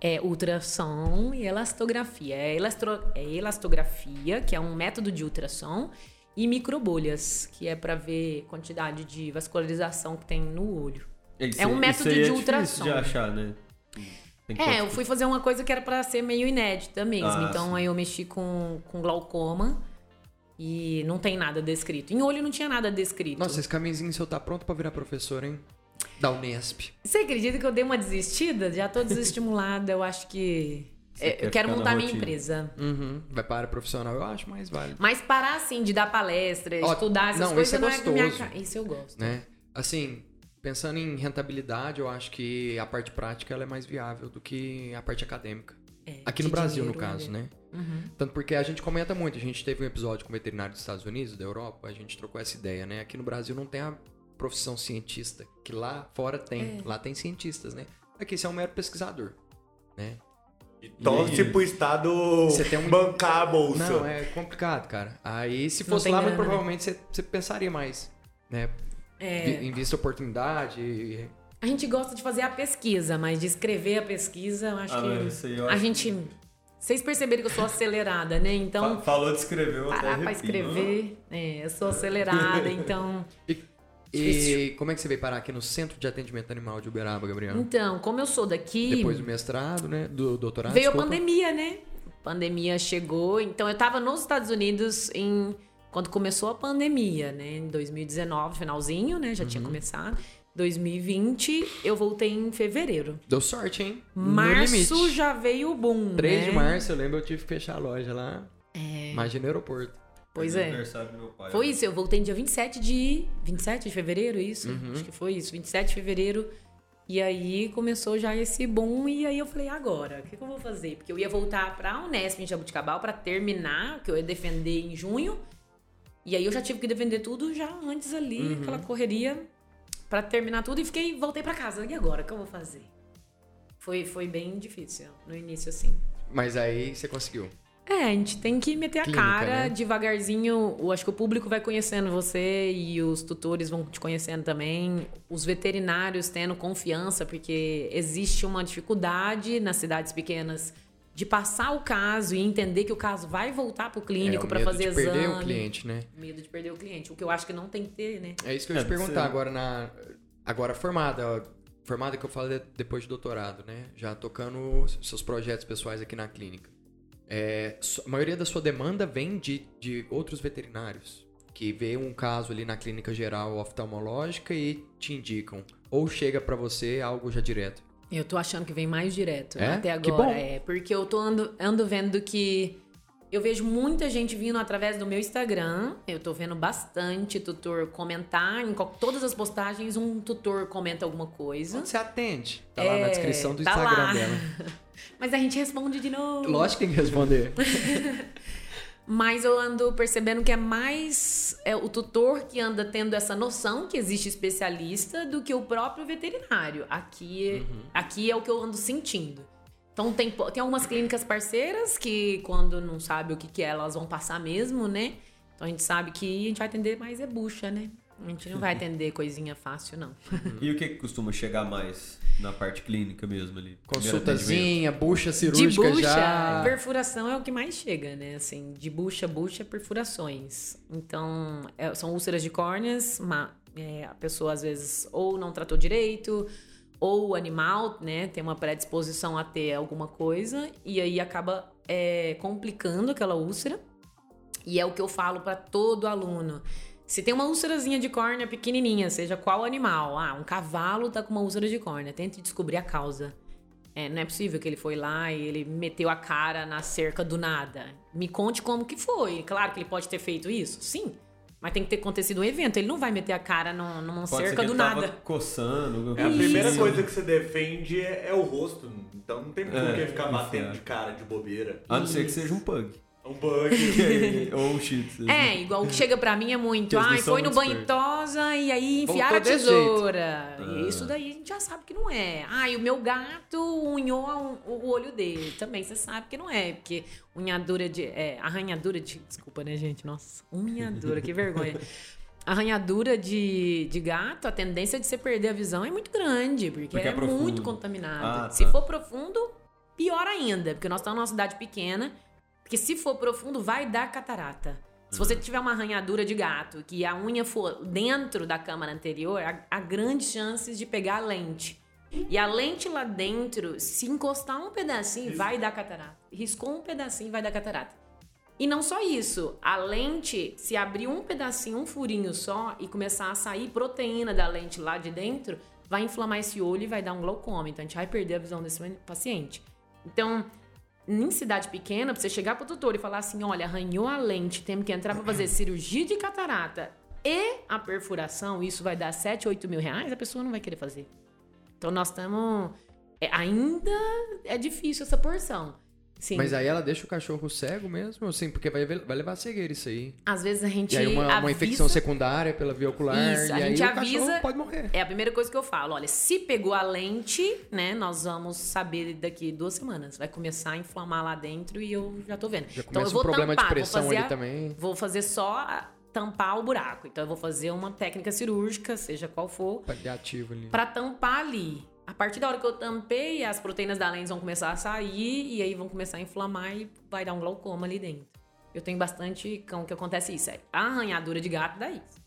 é, ultrassom e elastografia. É, elastro, é elastografia, que é um método de ultrassom, e microbolhas, que é pra ver quantidade de vascularização que tem no olho. Isso É um método de é difícil ultrassom. de achar, né? Tem É, eu fui fazer uma coisa que era pra ser meio inédita mesmo. Ah, então sim. aí eu mexi com, com glaucoma e não tem nada descrito. Em olho não tinha nada descrito. Nossa, esse caminhozinho seu tá pronto pra virar professor, hein? Da Unesp. Você acredita que eu dei uma desistida? Já tô desestimulada. eu acho que. É, eu quero montar minha rotina. empresa. Uhum. Vai para profissional, eu acho mais válido. Mas parar assim de dar palestra, Ó, estudar essas não, coisas isso é não é com minha gostoso. cara. Isso eu gosto. Né? Assim, pensando em rentabilidade, eu acho que a parte prática ela é mais viável do que a parte acadêmica. É, Aqui no Brasil, no dinheiro, caso, né? né? Tanto porque a gente comenta muito. A gente teve um episódio com veterinário dos Estados Unidos, da Europa, a gente trocou essa ideia, né? Aqui no Brasil não tem a profissão cientista, que lá fora tem. Lá tem cientistas, né? Aqui você é um mero pesquisador, né? E torce E- pro Estado Você tem um- bancar a bolsa. Não, é complicado, cara. Aí se fosse lá, né? provavelmente você, você pensaria mais, né? É. Vi- Em vista oportunidade. A gente gosta de fazer a pesquisa, mas de escrever a pesquisa, eu acho Ah, que. não, isso aí eu a acho gente. Vocês perceberam que eu sou acelerada, né? Então, Fa- Falou de escrever, eu parar pra escrever. É, eu sou acelerada, [laughs] então. E, e como é que você veio parar aqui no Centro de Atendimento Animal de Uberaba, Gabriel? Então, como eu sou daqui. Depois do mestrado, né? Do doutorado. Veio desculpa. a pandemia, né? A pandemia chegou, então eu tava nos Estados Unidos em quando começou a pandemia, né? Em 2019, finalzinho, né? Já tinha Uhum. começado. 2020, eu voltei em fevereiro. Deu sorte, hein? Março já veio o boom, 3 né? de março, eu lembro, eu tive que fechar a loja lá. É. Imagina no aeroporto. Pois Foi é. aniversário do meu pai. Foi isso, eu voltei no dia 27 de. 27 de fevereiro, isso? Uhum. Acho que foi isso, 27 de fevereiro. E aí começou já esse boom, e aí eu falei, agora, o que, que eu vou fazer? Porque eu ia voltar pra Unesp em Jabuticabal pra terminar, que eu ia defender em junho. E aí eu já tive que defender tudo já antes ali, Uhum. aquela correria pra terminar tudo e fiquei, voltei pra casa. E agora, o que eu vou fazer? Foi, foi bem difícil no início, assim. Mas aí você conseguiu. É, a gente tem que meter a Clínica, cara né? devagarzinho. Eu acho que o público vai conhecendo você e os tutores vão te conhecendo também. Os veterinários tendo confiança, porque existe uma dificuldade nas cidades pequenas de passar o caso e entender que o caso vai voltar pro clínico é, o para medo fazer de perder exame. o cliente, né? Medo de perder o cliente. O que eu acho que não tem que ter, né? É isso que eu ia É, te perguntar você- agora na. Agora formada, formada que eu falo de- depois de doutorado, né? Já tocando seus projetos pessoais aqui na clínica. É, a maioria da sua demanda vem de, de outros veterinários que vê um caso ali na clínica geral oftalmológica e te indicam. Ou chega pra você algo já direto. Eu tô achando que vem mais direto É? até Que agora. bom. É, porque eu tô ando, ando vendo que eu vejo muita gente vindo através do meu Instagram. Eu tô vendo bastante tutor comentar. Em todas as postagens, um tutor comenta alguma coisa. Você atende? Tá lá na É, descrição do tá Instagram lá. dela. [laughs] Mas a gente responde de novo. Lógico que tem que responder. [laughs] Mas eu ando percebendo que é mais é, o tutor que anda tendo essa noção que existe especialista do que o próprio veterinário. Aqui, aqui é o que eu ando sentindo. Então tem, tem algumas clínicas parceiras que quando não sabe o que, que é, elas vão passar mesmo, né? Então a gente sabe que a gente vai atender mais é bucha, né? A gente não vai atender coisinha fácil, não. [laughs] E o que, que costuma chegar mais na parte clínica mesmo ali? Consultazinha, bucha De cirúrgica bucha, já. perfuração é o que mais chega, né? Assim, de bucha, bucha, perfurações. Então, é- são úlceras de córneas, é, a pessoa às vezes ou não tratou direito, ou o animal, né, tem uma predisposição a ter alguma coisa, e aí acaba é, complicando aquela úlcera. E é o que eu falo para todo aluno. Se tem uma úlcerazinha de córnea pequenininha, seja qual animal, ah, um cavalo tá com uma úlcera de córnea, tente descobrir a causa. É, não é possível que ele foi lá e ele meteu a cara na cerca do nada. Me conte como que foi. Claro que ele pode ter feito isso, sim. Mas tem que ter acontecido um evento. Ele não vai meter a cara num- numa Pode ser cerca que do ele tava nada. coçando. É a primeira assim. coisa que você defende é, é o rosto. Então não tem por É, que ficar batendo de cara de bobeira. A não ser que seja um pug. Um bug. [laughs] Ou um tzu. É, igual o que chega pra mim é muito. Ai, foi no banho tosa e aí enfiaram a tesoura. Ah. E isso daí a gente já sabe que não é. Ai, o meu gato unhou o olho dele. Também você sabe que não é. Porque unhadura de. É, arranhadura de. Desculpa, né, gente? Nossa, unhadura, que vergonha. [laughs] Arranhadura de, de gato, a tendência de você perder a visão é muito grande, porque, Porque é é, muito contaminado. Ah, tá. Se for profundo, pior ainda, porque nós estamos numa cidade pequena, porque se for profundo, vai dar catarata. Se Uhum. você tiver uma arranhadura de gato, que a unha for dentro da câmara anterior, há, há grandes chances de pegar a lente. E a lente lá dentro, se encostar um pedacinho, vai dar catarata. Riscou um pedacinho, vai dar catarata. E não só isso, a lente, se abrir um pedacinho, um furinho só e começar a sair proteína da lente lá de dentro, vai inflamar esse olho e vai dar um glaucoma. Então a gente vai perder a visão desse paciente. Então, em cidade pequena, pra você chegar pro tutor e falar assim: olha, arranhou a lente, temos que entrar pra fazer cirurgia de catarata e a perfuração, isso vai dar 7, 8 mil reais, a pessoa não vai querer fazer. Então nós estamos. ainda é difícil essa porção. Sim. Mas aí ela deixa o cachorro cego mesmo? Assim, porque vai, vai levar a cegueira isso aí. Às vezes a gente E aí uma, uma avisa- infecção secundária pela via ocular. Isso, e a gente avisa- pode morrer. É a primeira coisa que eu falo. Olha, se pegou a lente, né, nós vamos saber daqui duas semanas. Vai começar a inflamar lá dentro e eu já tô vendo. Já então começa eu vou um problema de tampar, pressão vou fazer ali a- também. Vou fazer só a- tampar o buraco. Então eu vou fazer uma técnica cirúrgica, seja qual for, Paliativo ali. pra tampar ali. A partir da hora que eu tampei, as proteínas da lente vão começar a sair e aí vão começar a inflamar e vai dar um glaucoma ali dentro. Eu tenho bastante cão que acontece isso. É a arranhadura de gato dá isso.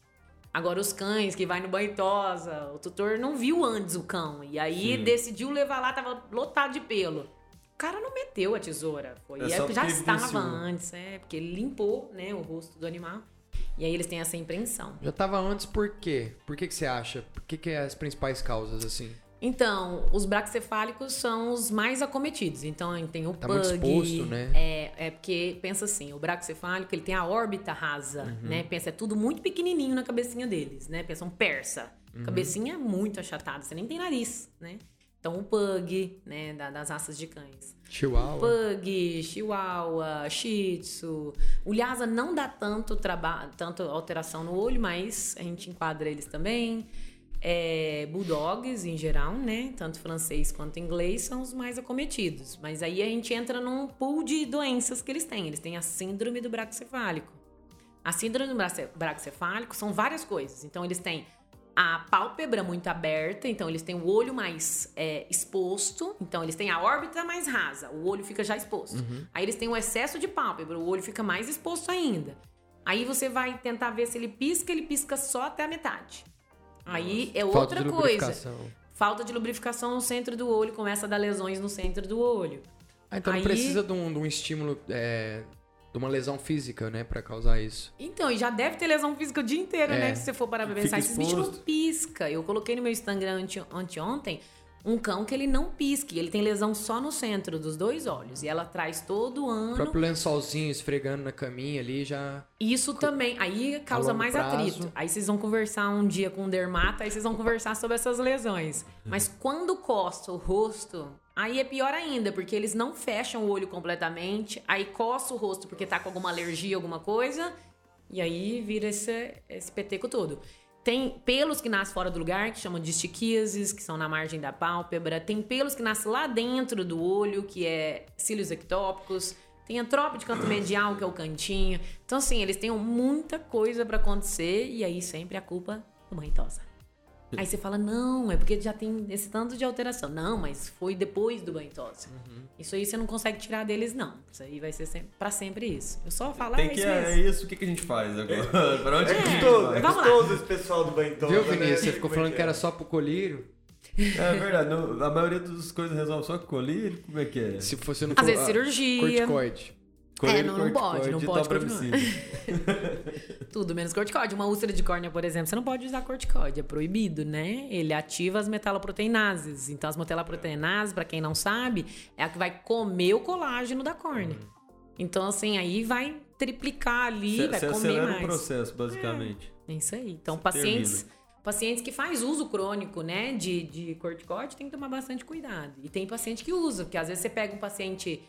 Agora os cães que vai no banho e tosa, o tutor não viu antes o cão e aí decidiu levar lá, tava lotado de pelo. O cara não meteu a tesoura, foi É é já estava viciou. antes, é, porque ele limpou, né, o rosto do animal. E aí eles têm essa impressão. Já tava antes por quê? Por que, que você acha? Por que, que é as principais causas, assim? Então, os braxcefálicos são os mais acometidos. Então, tem o Tá pug. muito exposto, né? É, é porque, pensa assim, o braxcefálico, ele tem a órbita rasa, Uhum. né? Pensa, é tudo muito pequenininho na cabecinha deles, né? Pensa um persa. Uhum. Cabecinha é muito achatada, você nem tem nariz, né? Então, o pug, né, da- das raças de cães. Chihuahua. Pug, Chihuahua, Shih Tzu. O Lhasa não dá tanto trabalho, tanto alteração no olho, mas a gente enquadra eles também. É, bulldogs em geral, né? Tanto francês quanto inglês são os mais acometidos. Mas aí a gente entra num pool de doenças que eles têm. Eles têm a síndrome do braxcefálico. A síndrome do braxcefálico são várias coisas. Então, eles têm a pálpebra muito aberta, então eles têm o olho mais é, exposto, então eles têm a órbita mais rasa, o olho fica já exposto. Aí eles têm o excesso de pálpebra, o olho fica mais exposto ainda. Aí você vai tentar ver se ele pisca, ele pisca só até a metade. Aí é Falta outra coisa. Falta de lubrificação no centro do olho, começa a dar lesões no centro do olho. Ah, então não Aí- precisa de um, de um estímulo, é, de uma lesão física, né? Pra causar isso. Então, e já deve ter lesão física o dia inteiro, É. né? Se você for parar pra pensar, esses bichos não pisca. Eu coloquei no meu Instagram ante, anteontem um cão que ele não pisca. e Ele tem lesão só no centro dos dois olhos. E ela traz todo O ano. próprio lençolzinho esfregando na caminha ali já. Isso também. Aí causa mais prazo. atrito. Aí vocês vão conversar um dia com um dermato, aí vocês vão conversar sobre essas lesões. Mas quando coça o rosto, aí é pior ainda, porque eles não fecham o olho completamente. Aí coça o rosto porque tá com alguma alergia, alguma coisa. E aí vira esse, esse peteco todo. Tem pelos que nascem fora do lugar, que chamam de estiquiases, que são na margem da pálpebra. Tem pelos que nascem lá dentro do olho, que é cílios ectópicos. Tem a tropa de canto [coughs] medial, que é o cantinho. Então, assim, eles têm muita coisa pra acontecer e aí sempre a culpa do mãe tosa. Aí você fala, não, é porque já tem esse tanto de alteração. Não, mas foi depois do banho tosse. Isso aí você não consegue tirar deles, não. Isso aí vai ser sempre, pra sempre isso. Eu só falo, ah, Tem é que, isso é, mesmo. isso, o que, que a gente faz agora? [laughs] pra onde É que a gente gostoso, vai? é Vamos lá. gostoso esse pessoal do Bantosa, Viu, né? Vinícius? Você ficou é falando que é? era só pro colírio. É verdade, não- a maioria das coisas resolve só com colírio, como é que é? Se fosse no Às vezes ah, cirurgia. Corticoide. É, não- não pode, não pode. [laughs] Tudo menos corticóide. Uma úlcera de córnea, por exemplo, você não pode usar corticóide, é proibido, né? Ele ativa as metaloproteinases. Então, as metaloproteinases, pra quem não sabe, é a que vai comer o colágeno da córnea. Então, assim, aí vai triplicar ali, Você vai você comer mais. o processo, basicamente. É isso aí. Então, pacientes, pacientes que faz uso crônico, né, de, de corticóide, tem que tomar bastante cuidado. E tem paciente que usa, porque às vezes você pega um paciente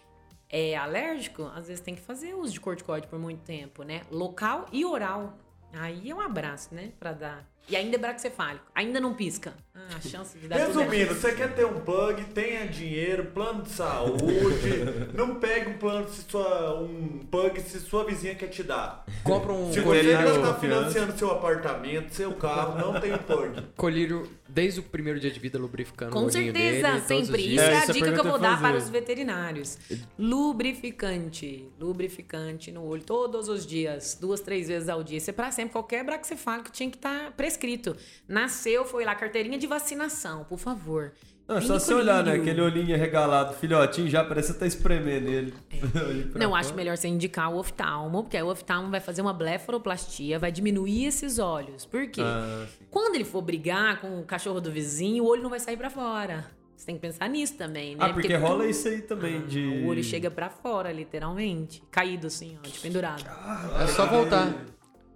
é, alérgico, às vezes tem que fazer uso de corticóide por muito tempo, né? Local e oral. Aí é um abraço, né, pra dar. E ainda é braxcefálico. Ainda não pisca. Ah, a chance de dar Resumindo, você quer ter um bug, tenha dinheiro, plano de saúde. [laughs] não pegue um plano se sua, um bug se sua vizinha quer te dar. Compra um Se você ainda está financiando seu apartamento, seu carro, não tem um bug. colírio desde o primeiro dia de vida lubrificando o Com olhinho certeza, dele, todos os sempre. dias. Isso é, É, a é dica que eu vou dar para os veterinários. Lubrificante. Lubrificante no olho todos os dias, duas, três vezes ao dia. Isso é para sempre. Qualquer braxefálico tinha que estar prescrito. Nasceu, foi lá, carteirinha de vacinação, por favor. Não, é só você olhar, né? Aquele olhinho regalado, filhotinho, já parece que você tá espremendo ele. [laughs] Olho pra Não, fora. acho melhor você indicar o oftalmo, porque aí o oftalmo vai fazer uma blefaroplastia, vai diminuir esses olhos. Por quê? Ah. Quando ele for brigar com o cachorro do vizinho, o olho não vai sair pra fora. Você tem que pensar nisso também, né? Ah, porque rola isso aí também de... O olho chega pra fora, literalmente. Caído assim, ó, de pendurado. É só voltar.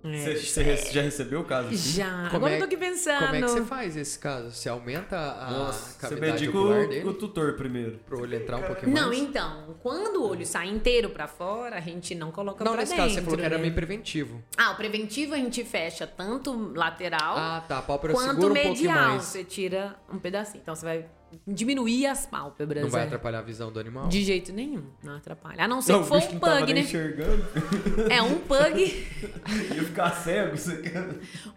Você, você re- já recebeu o caso? assim? Já. Como Agora é- eu tô aqui pensando. Como é que você faz esse caso? Você aumenta a Nossa, você cavidade medica ocular o, dele o tutor primeiro. pro olho entrar um pouquinho Não, mais? então, quando o olho sai inteiro pra fora, a gente não coloca Não, pra nesse dentro. caso você falou que era né? meio preventivo. Ah, o preventivo a gente fecha tanto lateral Ah, tá. A pálpebra quanto segura um pouquinho medial. mais. Você tira um pedacinho. Então você vai diminuir as pálpebras. Não vai é. atrapalhar a visão do animal? De jeito nenhum, não atrapalha. A não ser Não, que for um pug, nem né? enxergando. É um pug. [laughs] Ia ficar cego. Você quer...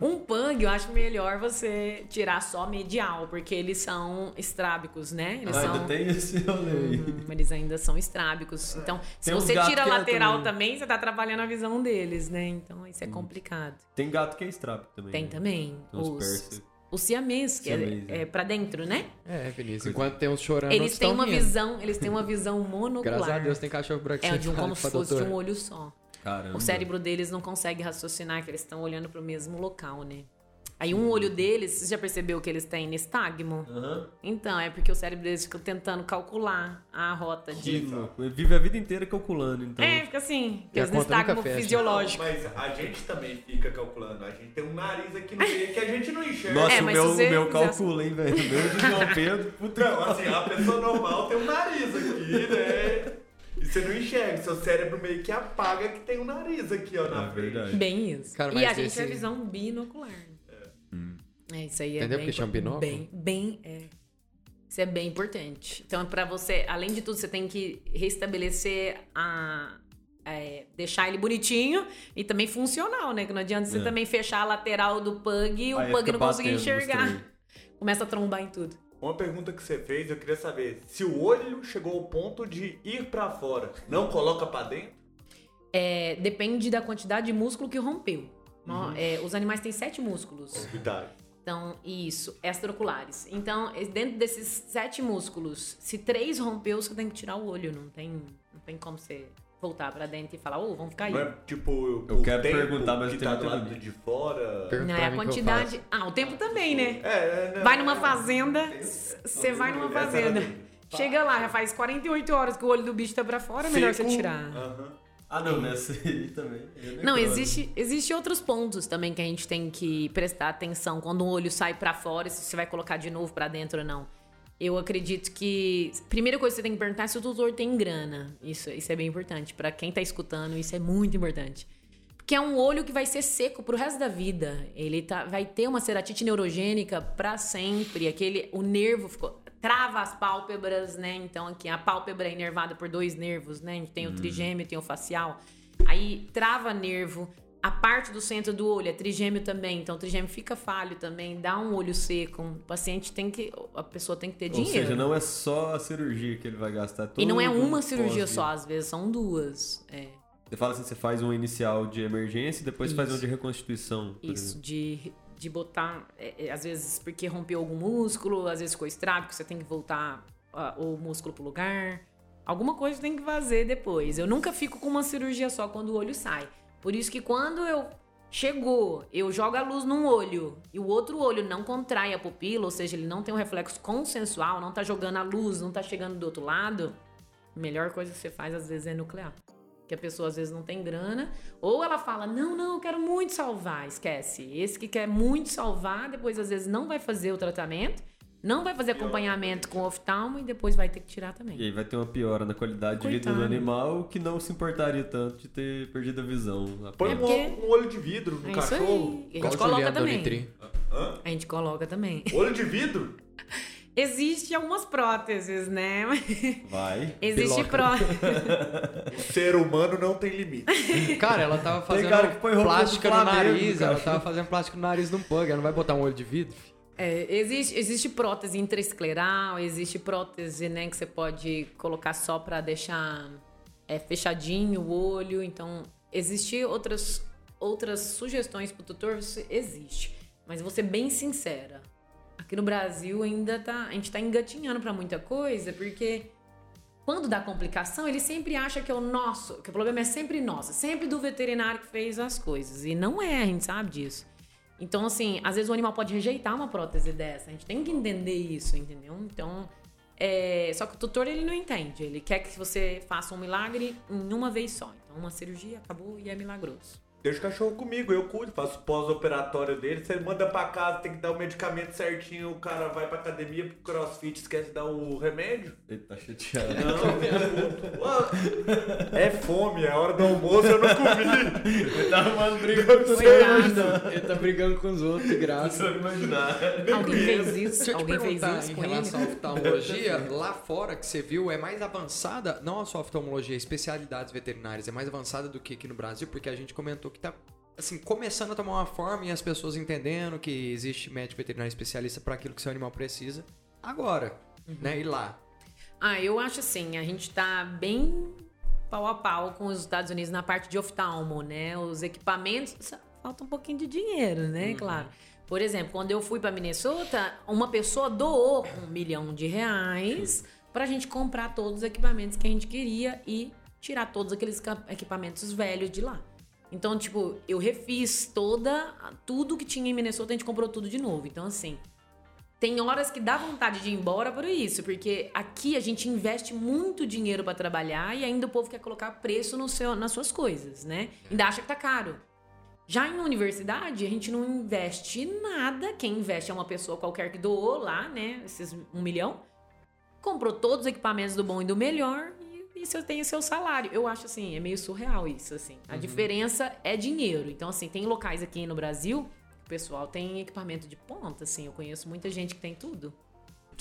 Um pug, eu acho melhor você tirar só medial, porque eles são estrábicos, né? Eles Ah, são. ainda tem esse rolê aí. Hum, eles ainda são estrábicos. Então, se Tem você tira que é lateral também. também, você tá atrapalhando a visão deles, né? Então, isso é complicado. Tem gato que é estrábico também. Tem né? também. Tem uns Os, os siamês, que Siamês, é, é. é pra dentro, né? É, Vinícius. Enquanto tem uns chorando, Eles têm uma rindo. visão, eles têm uma [laughs] visão monocular. Graças a Deus tem cachorro branco. É de um, como se fosse de um olho só. Caramba. O cérebro deles não consegue raciocinar que eles estão olhando pro mesmo local, né? Aí um olho deles, você já percebeu que eles têm nistagmo? Aham. Então, é porque o cérebro deles fica tentando calcular a rota Que de. louco. Ele Vive a vida inteira calculando, então. É, fica assim, nunca nistagmo fecha. fisiológico. Mas a gente também fica calculando. A gente tem um nariz aqui no meio que a gente não enxerga. Nossa, É, o meu, você o meu calcula, hein, velho. O meu de João [laughs] Pedro. Puta Não, assim, a pessoa normal tem um nariz aqui, né? E você não enxerga, seu cérebro meio que apaga que tem um nariz aqui, ó, na É frente. verdade. Bem isso. Cara, e mas a gente esse- é visão binocular. É, isso aí é Entendeu bem, porque chama binóculo? Bem, bem, é. Isso é bem importante. Então, pra você, além de tudo, você tem que restabelecer a. é, deixar ele bonitinho e também funcional, né? Que não adianta você É. também fechar a lateral do pug e o Aí pug não conseguir enxergar. Começa a trombar em tudo. Uma pergunta que você fez, eu queria saber. Se o olho chegou ao ponto de ir pra fora, não coloca pra dentro? É, depende da quantidade de músculo que rompeu. Ó, é, os animais têm sete músculos. Novidade. Então, isso, extraoculares. Então, dentro desses sete músculos, se três rompeu, você tem que tirar o olho. Não tem, não tem como você voltar pra dentro e falar, ô, vamos ficar aí. Não é tipo. Eu o quero tempo perguntar, mas que eu tá do lado de fora. Pergunta Não, pra é a eu quantidade. Ah, o tempo também, né? É, é, não, Vai numa é. fazenda, você vai numa fazenda. Chega lá, já faz 48 horas que o olho do bicho tá pra fora, é melhor você tirar. Aham. Ah, não, [laughs] nessa aí também. É Não, existe, existe outros pontos também que a gente tem que prestar atenção quando o olho sai pra fora, se você vai colocar de novo pra dentro ou não. Eu acredito que primeira coisa que você tem que perguntar é se o tutor tem grana. Isso, isso é bem importante Pra quem tá escutando, isso é muito importante. Porque é um olho que vai ser seco pro resto da vida. Ele tá, vai ter uma ceratite neurogênica pra sempre. Aquele, o nervo ficou, trava as pálpebras, né? Então aqui a pálpebra é inervada por dois nervos, né? Tem o trigêmeo, tem o facial. Aí trava nervo. A parte do centro do olho é trigêmeo também, então o trigêmeo fica falho também, dá um olho seco. O paciente tem que, a pessoa tem que ter Ou dinheiro. seja, não é só a cirurgia que ele vai gastar todo e não é uma cirurgia só, às vezes são duas. É. Você fala assim, você faz um inicial de emergência e depois faz um Isso. de reconstituição. Isso, exemplo. de, de botar, é, é, às vezes porque rompeu algum músculo, às vezes ficou estrábico, você tem que voltar ah, o músculo pro lugar. Alguma coisa tem que fazer depois. Eu nunca fico com uma cirurgia só quando o olho sai. Por isso que quando eu chegou, eu jogo a luz num olho e o outro olho não contrai a pupila, ou seja, ele não tem um reflexo consensual, não tá jogando a luz, não tá chegando do outro lado, a melhor coisa que você faz às vezes é nuclear. Que a pessoa às vezes não tem grana, ou ela fala: "Não, não, eu quero muito salvar". Esquece. Esse que quer muito salvar, depois às vezes não vai fazer o tratamento, não vai fazer acompanhamento com o oftalmo e depois vai ter que tirar E também. aí vai ter uma piora na qualidade de vida do Coitado. animal que não se importaria tanto de ter perdido a visão. Põe É um, porque- um olho de vidro no É isso cachorro. aí. A gente o coloca Juliano do também. A gente coloca também. Olho de vidro? [laughs] Existe algumas próteses, né? Vai. Existe prótese. [laughs] O ser humano não tem limite. Cara, ela tava fazendo cara que põe roupa plástica no nariz, cara. ela tava fazendo plástica no nariz de um pug, ela não vai botar um olho de vidro? É, existe, existe prótese intraescleral, existe prótese né, que você pode colocar só para deixar é, fechadinho o olho. Então, existe outras, outras sugestões para o tutor? Existe. Mas vou ser bem sincera. Aqui no Brasil ainda tá. A gente tá engatinhando para muita coisa, porque quando dá complicação, ele sempre acha que é o nosso, que o problema é sempre nosso, sempre do veterinário que fez as coisas. E não é, a gente sabe disso. Então, assim, às vezes o animal pode rejeitar uma prótese dessa. A gente tem que entender isso, entendeu? Então, é... só que o tutor ele não entende. Ele quer que você faça um milagre em uma vez só. Então, uma cirurgia acabou e é milagroso. Deixa o cachorro comigo, eu cuido, faço pós-operatório dele. Você manda pra casa, tem que dar o medicamento certinho, o cara vai pra academia pro crossfit, esquece de dar o remédio. Ele tá chateado. Não, é fome, é hora do almoço, eu não comi. Ele tá arrumando briga com você. Coitado. Ele tá brigando com os outros de graça. Não imaginar. Alguém fez isso? Deixa eu te Alguém fez isso em com ele? relação à oftalmologia, lá fora que você viu é mais avançada, não a sua oftalmologia, especialidades veterinárias, é mais avançada do que aqui no Brasil, porque a gente comentou que tá assim, começando a tomar uma forma e as pessoas entendendo que existe médico veterinário especialista para aquilo que seu animal precisa. Agora, né? E lá. Ah, eu acho assim, a gente tá bem pau a pau com os Estados Unidos na parte de oftalmo, né? Os equipamentos, falta um pouquinho de dinheiro, né? Claro. Por exemplo, quando eu fui para Minnesota, uma pessoa doou um milhão de reais pra gente comprar todos os equipamentos que a gente queria e tirar todos aqueles equipamentos velhos de lá. Então, tipo, eu refiz toda tudo que tinha em Minnesota, a gente comprou tudo de novo. Então, assim, tem horas que dá vontade de ir embora por isso, porque aqui a gente investe muito dinheiro pra trabalhar e ainda o povo quer colocar preço no seu, nas suas coisas, né? Ainda acha que tá caro. Já em universidade, a gente não investe nada. Quem investe é uma pessoa qualquer que doou lá, né? Esses um milhão. Comprou todos os equipamentos do bom e do melhor e, e você tem o seu salário. Eu acho assim, é meio surreal isso, assim. A diferença é dinheiro. Então, assim, tem locais aqui no Brasil que o pessoal tem equipamento de ponta, assim. Eu conheço muita gente que tem tudo.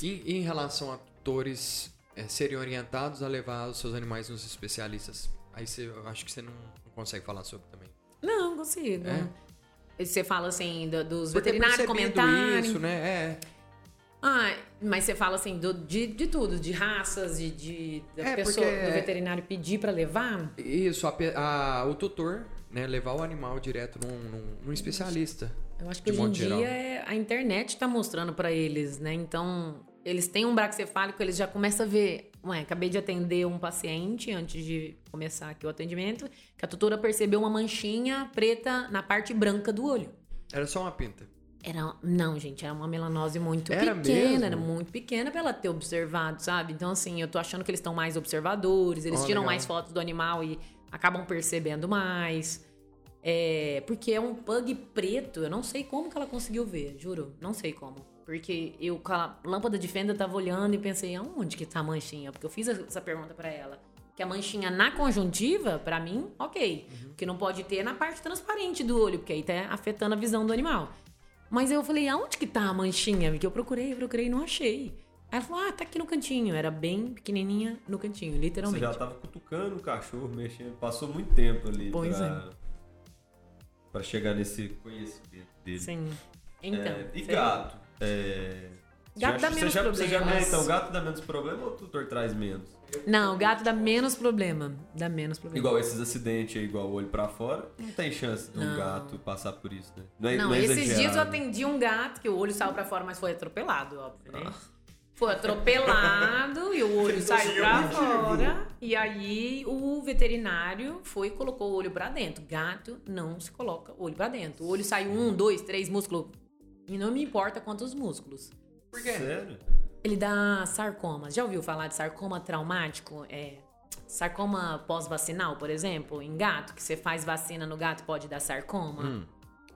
E, em relação a tutores é, serem orientados a levar os seus animais nos especialistas, aí você, eu acho que você não, não consegue falar sobre também. Não, consigo. É? Você fala assim do- dos veterinários comentarem. isso, né? É. Ah, mas você fala assim do- de, de tudo, de raças, de, de da É, pessoa do veterinário pedir pra levar. Isso, a a- o tutor, né? Levar o animal direto num, num- num especialista. Eu acho que hoje em dia é- a internet tá mostrando pra eles, né? Então, eles têm um braxefálico, eles já começam a ver. Ué, acabei de atender um paciente antes de começar aqui o atendimento, que a tutora percebeu uma manchinha preta na parte branca do olho. Era só uma pinta. Era, não, gente, era uma melanose muito Era pequena, mesmo? era muito pequena pra ela ter observado, sabe? Então, assim, eu tô achando que eles estão mais observadores, eles Ó, tiram legal. mais fotos do animal e acabam percebendo mais. É, porque é um pug preto, eu não sei como que ela conseguiu ver, juro, não sei como. Porque eu com a lâmpada de fenda tava olhando e pensei, aonde que tá a manchinha? Porque eu fiz essa pergunta pra ela. Que a manchinha na conjuntiva, pra mim, ok. O que não pode ter é na parte transparente do olho, porque aí tá afetando a visão do animal. Mas eu falei, aonde que tá a manchinha? Porque eu procurei, procurei e não achei. Aí ela falou, ah, tá aqui no cantinho. Era bem pequenininha no cantinho, Você literalmente. já tava cutucando o cachorro, mexendo. Passou muito tempo ali Pois pra, pra chegar nesse conhecimento dele. Sim. Então. É, e você- gato? É, Gato dá menos você já, você já, problemas. Então, gato dá menos problema ou o tutor traz menos? Não, o gato dá menos problema. Dá menos problema. Igual esses acidentes aí, igual o olho pra fora, não tem chance de um Não. gato passar por isso, né? Não, é, Não, não é esses dias eu atendi um gato que o olho saiu pra fora, mas foi atropelado, óbvio, né? Ah. Foi atropelado e o olho saiu pra fora. E aí o veterinário foi e colocou o olho pra dentro. Gato não se coloca o olho pra dentro. O olho saiu um, dois, três músculos. E não me importa quantos músculos. Por quê? Sério? Ele dá sarcoma. Já ouviu falar de sarcoma traumático? É sarcoma pós-vacinal, por exemplo, em gato, que você faz vacina no gato pode dar sarcoma? Hum.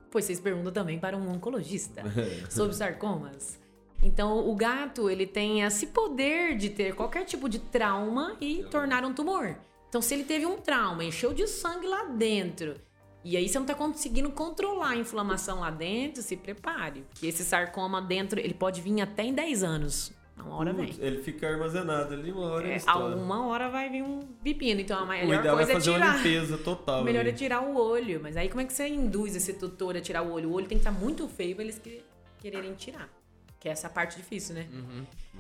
Pois vocês perguntam também para um oncologista [laughs] sobre sarcomas. Então, o gato, ele tem esse poder de ter qualquer tipo de trauma e tornar um tumor. Então, se ele teve um trauma, encheu de sangue lá dentro, e aí você não tá conseguindo controlar a inflamação lá dentro, se prepare. Que esse sarcoma dentro, ele pode vir até em 10 anos. Uma hora vem. Putz, Ele fica armazenado ali, uma hora É, alguma hora vai vir um pepino. Então, a O melhor ideal é coisa é fazer uma tirar. limpeza total. O melhor ali. é tirar o olho. Mas aí como é que você induz esse tutor a tirar o olho? O olho tem que estar muito feio pra eles que- quererem tirar. Que é essa parte difícil, né?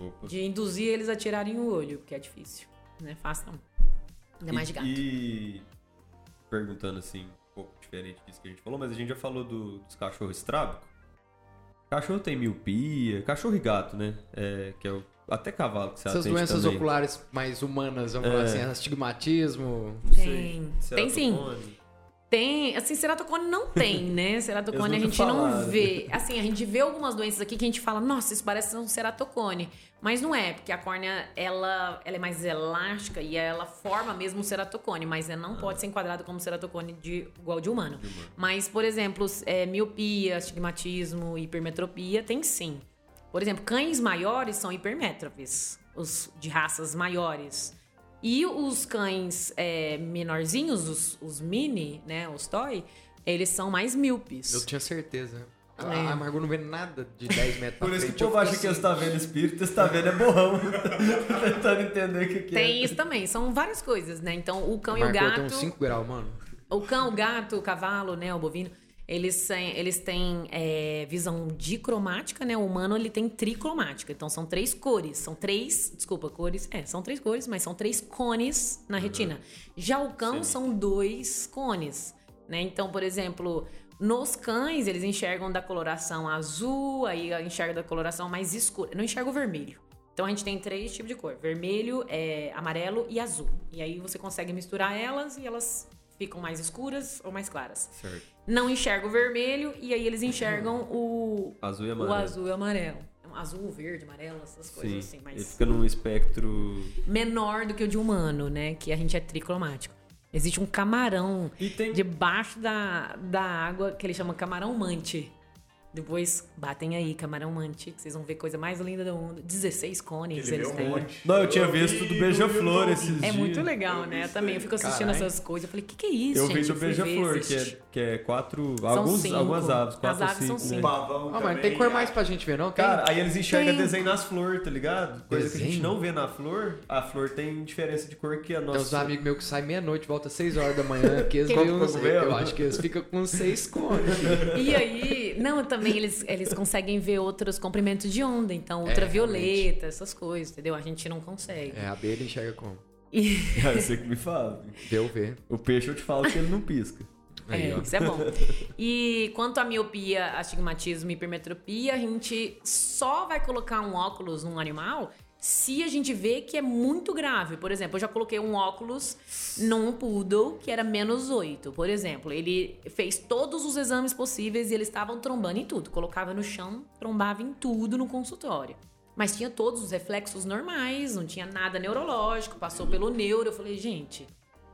Opa. De induzir eles a tirarem o olho, porque é difícil. Não é fácil, não. Ainda mais de gato. E perguntando assim, diferente disso que a gente falou, mas a gente já falou do- dos cachorros estrábicos. Cachorro tem miopia, cachorro e gato, né? É, que é o, até cavalo que você Essas doenças também. oculares mais humanas, vamos falar É. assim, astigmatismo. Não sei, Tem. Tem sim. Tem, assim, ceratocone não tem, né? [laughs] Ceratocone a gente nunca não falaram. vê. Assim, a gente vê algumas doenças aqui que a gente fala, nossa, isso parece um ceratocone. Mas não é, porque a córnea, ela, ela é mais elástica e ela forma mesmo o ceratocone, mas ela não pode ser enquadrada como ceratocone de, igual de humano. Mas, por exemplo, é, miopia, astigmatismo, hipermetropia, tem sim. Por exemplo, cães maiores são hipermétropes, os de raças maiores. E os cães é, menorzinhos, os, os mini, né, os toy, eles são mais míopes. Eu tinha certeza. A, É. a Margot não vê nada de [laughs] 10 metros Por isso que frente. o eu povo acha que assim. você tá vendo espírito, você tá vendo é borrão. [laughs] Tentando entender o que, que Tem é. isso também, são várias coisas, né? Então, o cão A e o Margot gato. tem uns 5 graus, mano. O cão, o gato, o cavalo, né, o bovino, eles têm, eles têm é, visão dicromática, né? O humano ele tem tricromática. Então são três cores, são três, desculpa, cores, é, são três cores, mas são três cones na retina. Já o cão são dois cones, né? Então, por exemplo, nos cães eles enxergam da coloração azul, aí enxergam da coloração mais escura, não enxerga o vermelho. Então a gente tem três tipos de cor: vermelho, é, amarelo e azul. E aí você consegue misturar elas e elas ficam mais escuras ou mais claras. Certo. Não enxerga o vermelho e aí eles enxergam o, Azul e o amarelo. azul e o amarelo. Então, Azul, verde, amarelo, essas coisas Sim. assim, Ele mas fica num espectro. menor do que o de humano, né? Que a gente é tricromático. Existe um camarão E tem. debaixo da, da água que ele chama camarão mante. Depois batem aí, camarão mante, que vocês vão ver coisa mais linda do mundo. 16 cones Ele eles um têm. monte. Não, eu tinha vi visto do Beija-Flor esses É dias. muito legal, né? Eu também eu fico assistindo Caralho. essas coisas. Eu falei, o que, que é isso, Eu gente? vi do Beija-Flor, que é, que é quatro. São Alguns, cinco. algumas aves, As quatro ou aves são cinco. Um né? cinco. pavão Ah, mas tem cor né? mais pra gente ver, não? Tem? Cara, aí eles enxergam Tem. desenho nas flores, tá ligado? Coisa que a gente Desenho? não vê na flor. A flor tem diferença de cor que a Tem nossa. uns amigos meus que saem meia-noite, volta 6 horas da manhã, que eles [laughs] veem uns? Eu acho que eles ficam com 6 cones. [laughs] E aí, não, também eles, eles conseguem ver outros comprimentos de onda, então É, ultravioleta, essas coisas, entendeu? A gente não consegue. É, a abelha enxerga como? E, Ah, [laughs] você que me fala. Deu ver. O peixe eu te falo que ele não pisca. Aí, é, ó. isso é bom. [laughs] E quanto à miopia, astigmatismo e hipermetropia, a gente só vai colocar um óculos num animal se a gente vê que é muito grave. Por exemplo, eu já coloquei um óculos num poodle que era menos 8. Por exemplo, ele fez todos os exames possíveis e eles estavam trombando em tudo. Colocava no chão, trombava em tudo no consultório. Mas tinha todos os reflexos normais, não tinha nada neurológico, passou pelo neuro. Eu falei, gente,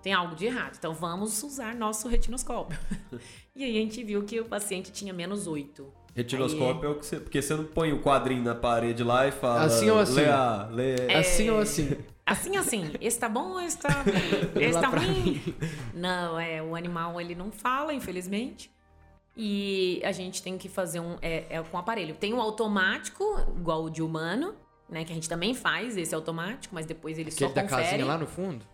tem algo de errado. Então vamos usar nosso retinoscópio. [laughs] e aí a gente viu que o paciente tinha menos 8. Retinoscópio é o que você. Porque você não põe o quadrinho na parede lá e fala. Assim ou assim? Lê A, lê... É. Assim ou assim? Assim, assim, esse tá bom ou esse tá, [laughs] esse tá ruim? Não, é, o animal ele não fala, infelizmente. E a gente tem que fazer um. É, é com aparelho. Tem um automático, igual o de humano, né? Que a gente também faz esse automático, mas depois ele Aquele só da confere. casinha lá no fundo?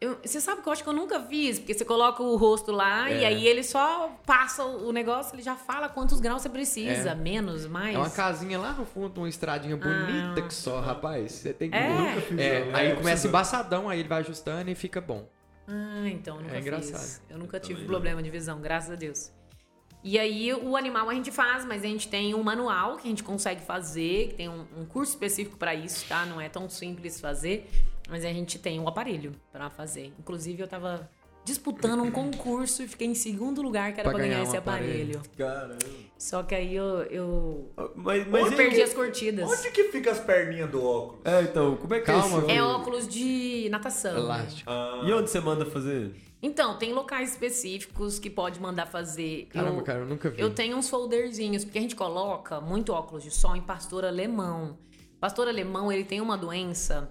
Eu- você sabe que eu acho que eu nunca fiz, porque você coloca o rosto lá e É. aí ele só passa o negócio, ele já fala quantos graus você precisa, É. menos, mais. É uma casinha lá no fundo, uma estradinha bonita que só, rapaz. Você tem que. É? Nunca fiz, É, aí É, começa embaçadão, aí ele vai ajustando e fica bom. Ah, então, eu nunca É engraçado. fiz. Eu nunca tive também não. problema de visão, graças a Deus. E aí, o animal a gente faz, mas a gente tem um manual que a gente consegue fazer, que tem um, um curso específico para isso, tá? Não é tão simples fazer, mas a gente tem um aparelho para fazer. Inclusive, eu tava disputando um concurso e fiquei em segundo lugar, que era Pra pra ganhar, ganhar um esse aparelho. aparelho. Caramba. Só que aí eu, eu, Mas, mas eu perdi aí? as curtidas. Onde que fica as perninhas do óculos? É, então, como é que Calma, é? É óculos de natação. Elástico. Ah, E onde você manda fazer? Então, tem locais específicos que pode mandar fazer. Caramba, eu, cara, eu nunca vi. eu tenho uns folderzinhos, porque a gente coloca muito óculos de sol em pastor alemão. Pastor alemão, ele tem uma doença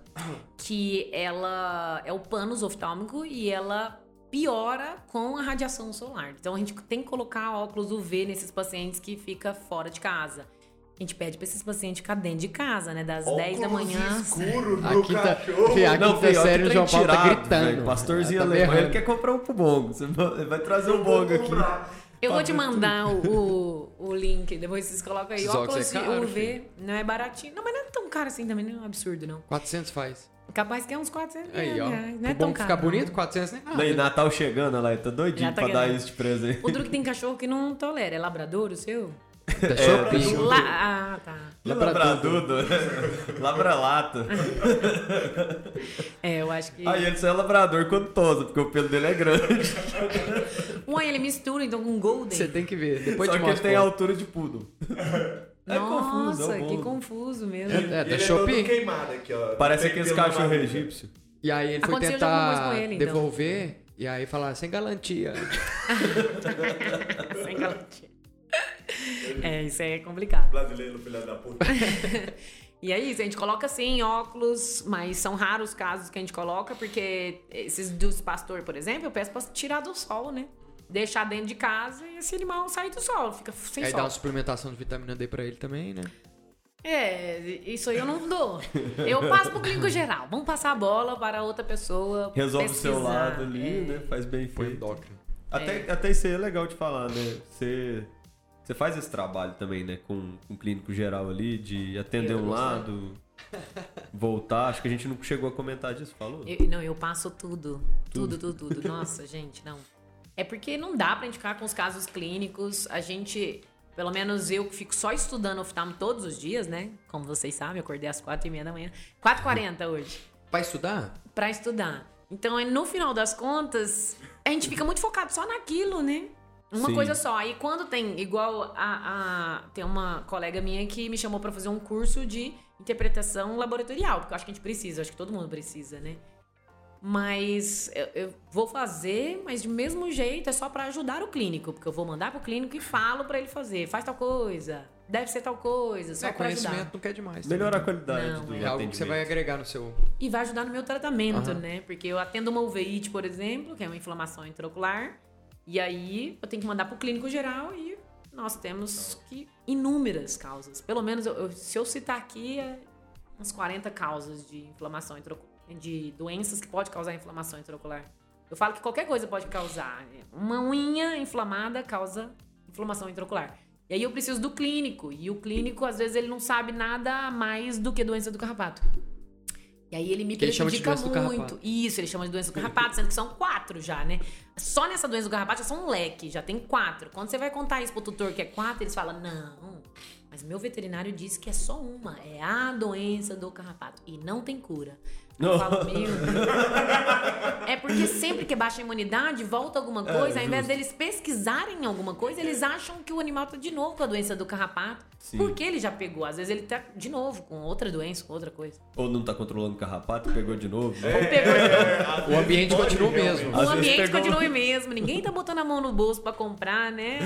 que ela é o pânus oftálmico e ela piora com a radiação solar. Então a gente tem que colocar óculos UV nesses pacientes que fica fora de casa. A gente pede pra esses pacientes ficar dentro de casa, né? Das 10 da óculos manhã. escuro no quinta, cachorro. Fih, a Não, série que o João Paulo tá gritando. velho. Pastorzinho Tá alemão, ele quer comprar um pro bongo. Você vai trazer um bongo aqui. Eu vou te mandar o, o link, depois vocês colocam aí. Esses óculos Óculos é caro, UV não é baratinho. Não, mas não é tão caro assim também, não é um absurdo, não. 400 faz. Capaz que é uns 400 Aí, ó. reais. Não é tão bom caro. ficar bonito, 400 nem nada. Daí, Natal chegando, lá, tá doidinho Já tá pra dar isso de presente. O que tem cachorro que não tolera. É labrador o seu? Da É, Shopee. La... Ah, tá. Labradudo. Labralata. [laughs] É, eu acho que. Aí ele só é labrador tosa, porque o pelo dele é grande. Uai, ele mistura então com Golden. Você tem que ver. Depois Só de que ele tem a altura de poodle. É Nossa, confuso, é que confuso mesmo. É, da Ele é Shopee. todo queimado aqui, ó. Parece aqueles barriga. egípcios. E aí ele foi Aconteceu coisa tentar ele, então. devolver, e aí falar sem galantia. [laughs] Sem galantia. É, isso aí é complicado. Brasileiro, filha da puta. [laughs] E é isso, a gente coloca assim óculos, mas são raros os casos que a gente coloca, porque esses dos pastor, por exemplo, eu peço pra tirar do sol, né? Deixar dentro de casa e esse animal sair do sol, fica sem aí sol. dá uma suplementação de vitamina D pra ele também, né? É, isso aí eu não dou. Eu passo pro clínico geral. Vamos passar a bola para outra pessoa. Resolve o seu pesquisar. lado ali, É. né? Faz bem Foi feito. endócrino. Até, até isso aí é legal de falar, né? Você, você faz esse trabalho também, né? Com, com o clínico geral ali, de atender Eu um lado, voltar. Acho que a gente não chegou a comentar disso, falou? Eu- não, eu passo tudo. Tudo, tudo, tudo. Nossa, [laughs] gente, não. É porque não dá pra gente ficar com os casos clínicos. A gente, pelo menos eu que fico só estudando oftalmo todos os dias, né? Como vocês sabem, eu acordei às quatro e meia da manhã. 4h40 hoje. Pra estudar? Pra estudar. Então, é, no final das contas, a gente fica muito focado só naquilo, né? Uma Sim. coisa só. Aí quando tem, igual a, a- Tem uma colega minha que me chamou pra fazer um curso de interpretação laboratorial, porque eu acho que a gente precisa, acho que todo mundo precisa, né? Mas eu, eu vou fazer, mas de mesmo jeito é só pra ajudar o clínico, porque eu vou mandar pro clínico e falo pra ele fazer, faz tal coisa, deve ser tal coisa, só é, pra conhecimento ajudar. não quer demais. Melhorar a também. qualidade Não, do É algo que você vai agregar no seu. E vai ajudar no meu tratamento, Aham. né? Porque eu atendo uma uveíte, por exemplo, que é uma inflamação intraocular. E aí eu tenho que mandar pro clínico geral e nós temos que inúmeras causas. Pelo menos eu- eu- se eu citar aqui, é umas 40 causas de inflamação de doenças que pode causar inflamação intraocular. Eu falo que qualquer coisa pode causar. né? Uma unha inflamada causa inflamação intraocular. E aí eu preciso do clínico. E o clínico, às vezes, ele não sabe nada mais do que doença do carrapato. E aí ele me Que ele chama de prejudica muito. Isso, ele chama de doença do carrapato, sendo que são quatro já, né? Só nessa doença do carrapato já são um leque, já tem quatro. Quando você vai contar isso pro tutor que é quatro, eles falam, não, mas meu veterinário disse que é só uma, é a doença do carrapato. E não tem cura. Eu Não. falo, meu Deus. É porque sempre que baixa a imunidade, volta alguma coisa, ao invés justo. deles pesquisarem alguma coisa, eles acham que o animal tá de novo com a doença do carrapato. Sim. Porque ele já pegou. Às vezes ele tá de novo com outra doença, com outra coisa. Ou não tá controlando o carrapato, pegou de novo. Ou pegou de novo. [laughs] O ambiente continua o mesmo. O ambiente pegou- continua o mesmo. Ninguém tá botando a mão no bolso pra comprar, né?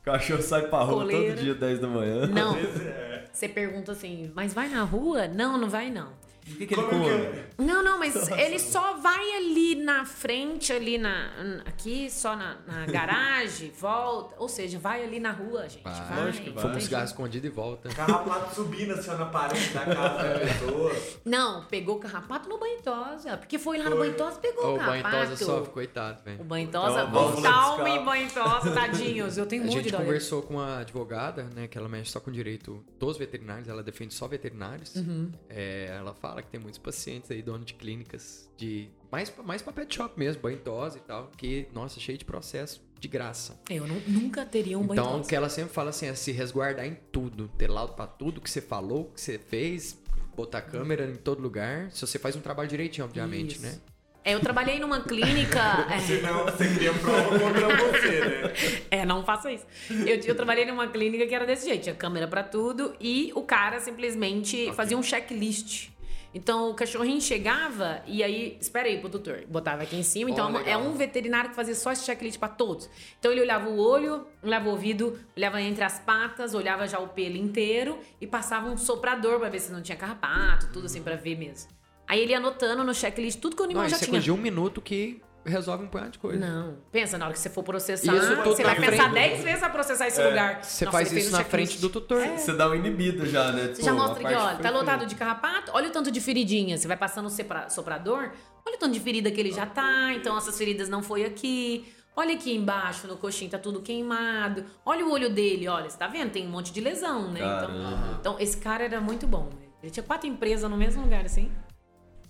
O [laughs] cachorro sai pra rua Coleira. todo dia, 10 da manhã. Não. é. Você pergunta assim, mas vai na rua? Não, não vai não. O que, que ele Como que come? é? Não, não, mas ele só vai ali na frente, ali na. Aqui, só na, na garagem, [laughs] volta. Ou seja, vai ali na rua, gente. Vai, vai. lógico que vai. Fuma um cigarro escondido e volta. Carrapato subindo assim na parede da casa da [laughs] pessoa. Não, pegou o carrapato no banhotosa. Porque foi lá no banhotosa e pegou Ô, o o carrapato. banhotosa sofre, coitado, O velho. banhotosa, Então, vamos oftalmo buscar. e banhotosa, tadinhos. Eu tenho A muito gente de dó. deles. conversou com uma advogada, né, que ela mexe só com direito dos veterinários, ela defende só veterinários. Uhum. É, ela fala que tem muitos pacientes aí, dono de clínicas, de mais, mais pra pet shop mesmo, banho tosa e tal, que, nossa, cheio de processo de graça. Eu nu- nunca teria um Então, o banhotosa. que ela sempre fala assim, é se resguardar em tudo, ter laudo pra tudo que você falou, que você fez, botar câmera em todo lugar, se você faz um trabalho direitinho, obviamente, Isso. né? É, eu trabalhei numa [laughs] clínica. é, Senão você cria prova contra você, né? [laughs] É, não faça isso. Eu, eu trabalhei numa clínica que era desse jeito, tinha câmera pra tudo e o cara simplesmente fazia um checklist. Então o cachorrinho chegava e aí, espera aí pro doutor, botava aqui em cima. Então é legal. um veterinário que fazia só esse checklist pra todos. Então ele olhava o olho, olhava o ouvido, olhava entre as patas, olhava já o pelo inteiro e passava um soprador pra ver se não tinha carrapato, tudo assim pra ver mesmo. Aí ele ia anotando no checklist tudo que o Não, animal isso já é tinha. coisa de um minuto que resolve um punhado de coisa. Não. Pensa, na hora que você for processar, Isso tudo você vai pensar frente. 10 vezes pra processar esse lugar. Você Nossa, faz isso na frente do tutor. Você dá uma inibida já, né? Você já Pô, a mostra ó, foi tá lotado de carrapato, olha o tanto de feridinha. Você vai passando o soprador, olha o tanto de ferida que ele já tá, então essas feridas não foi aqui. Olha aqui embaixo, no coxinho, tá tudo queimado. Olha o olho dele, olha, você tá vendo? Tem um monte de lesão, né? Então, então, esse cara era muito bom. Ele tinha quatro empresas no mesmo lugar, assim.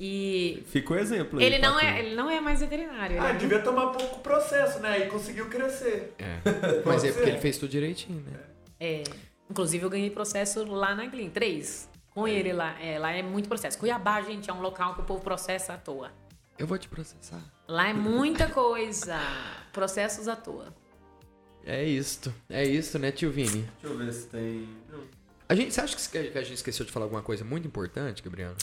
E Fica o exemplo aí. ele não, é, ele não é mais veterinário. ele Ah, é devia tomar pouco processo, né? E conseguiu crescer. É. [laughs] Mas é porque ele fez tudo direitinho, né? É, inclusive eu ganhei processo lá na clínica, três. Com ele lá. É, lá é muito processo. Cuiabá, gente, é um local que o povo processa à toa. Eu vou te processar. Lá é muita coisa. [laughs] Processos à toa. É isto. É isto, né, tio Vini? Deixa eu ver se tem. Não. A gente, você acha que que a gente esqueceu de falar alguma coisa muito importante, Gabriela?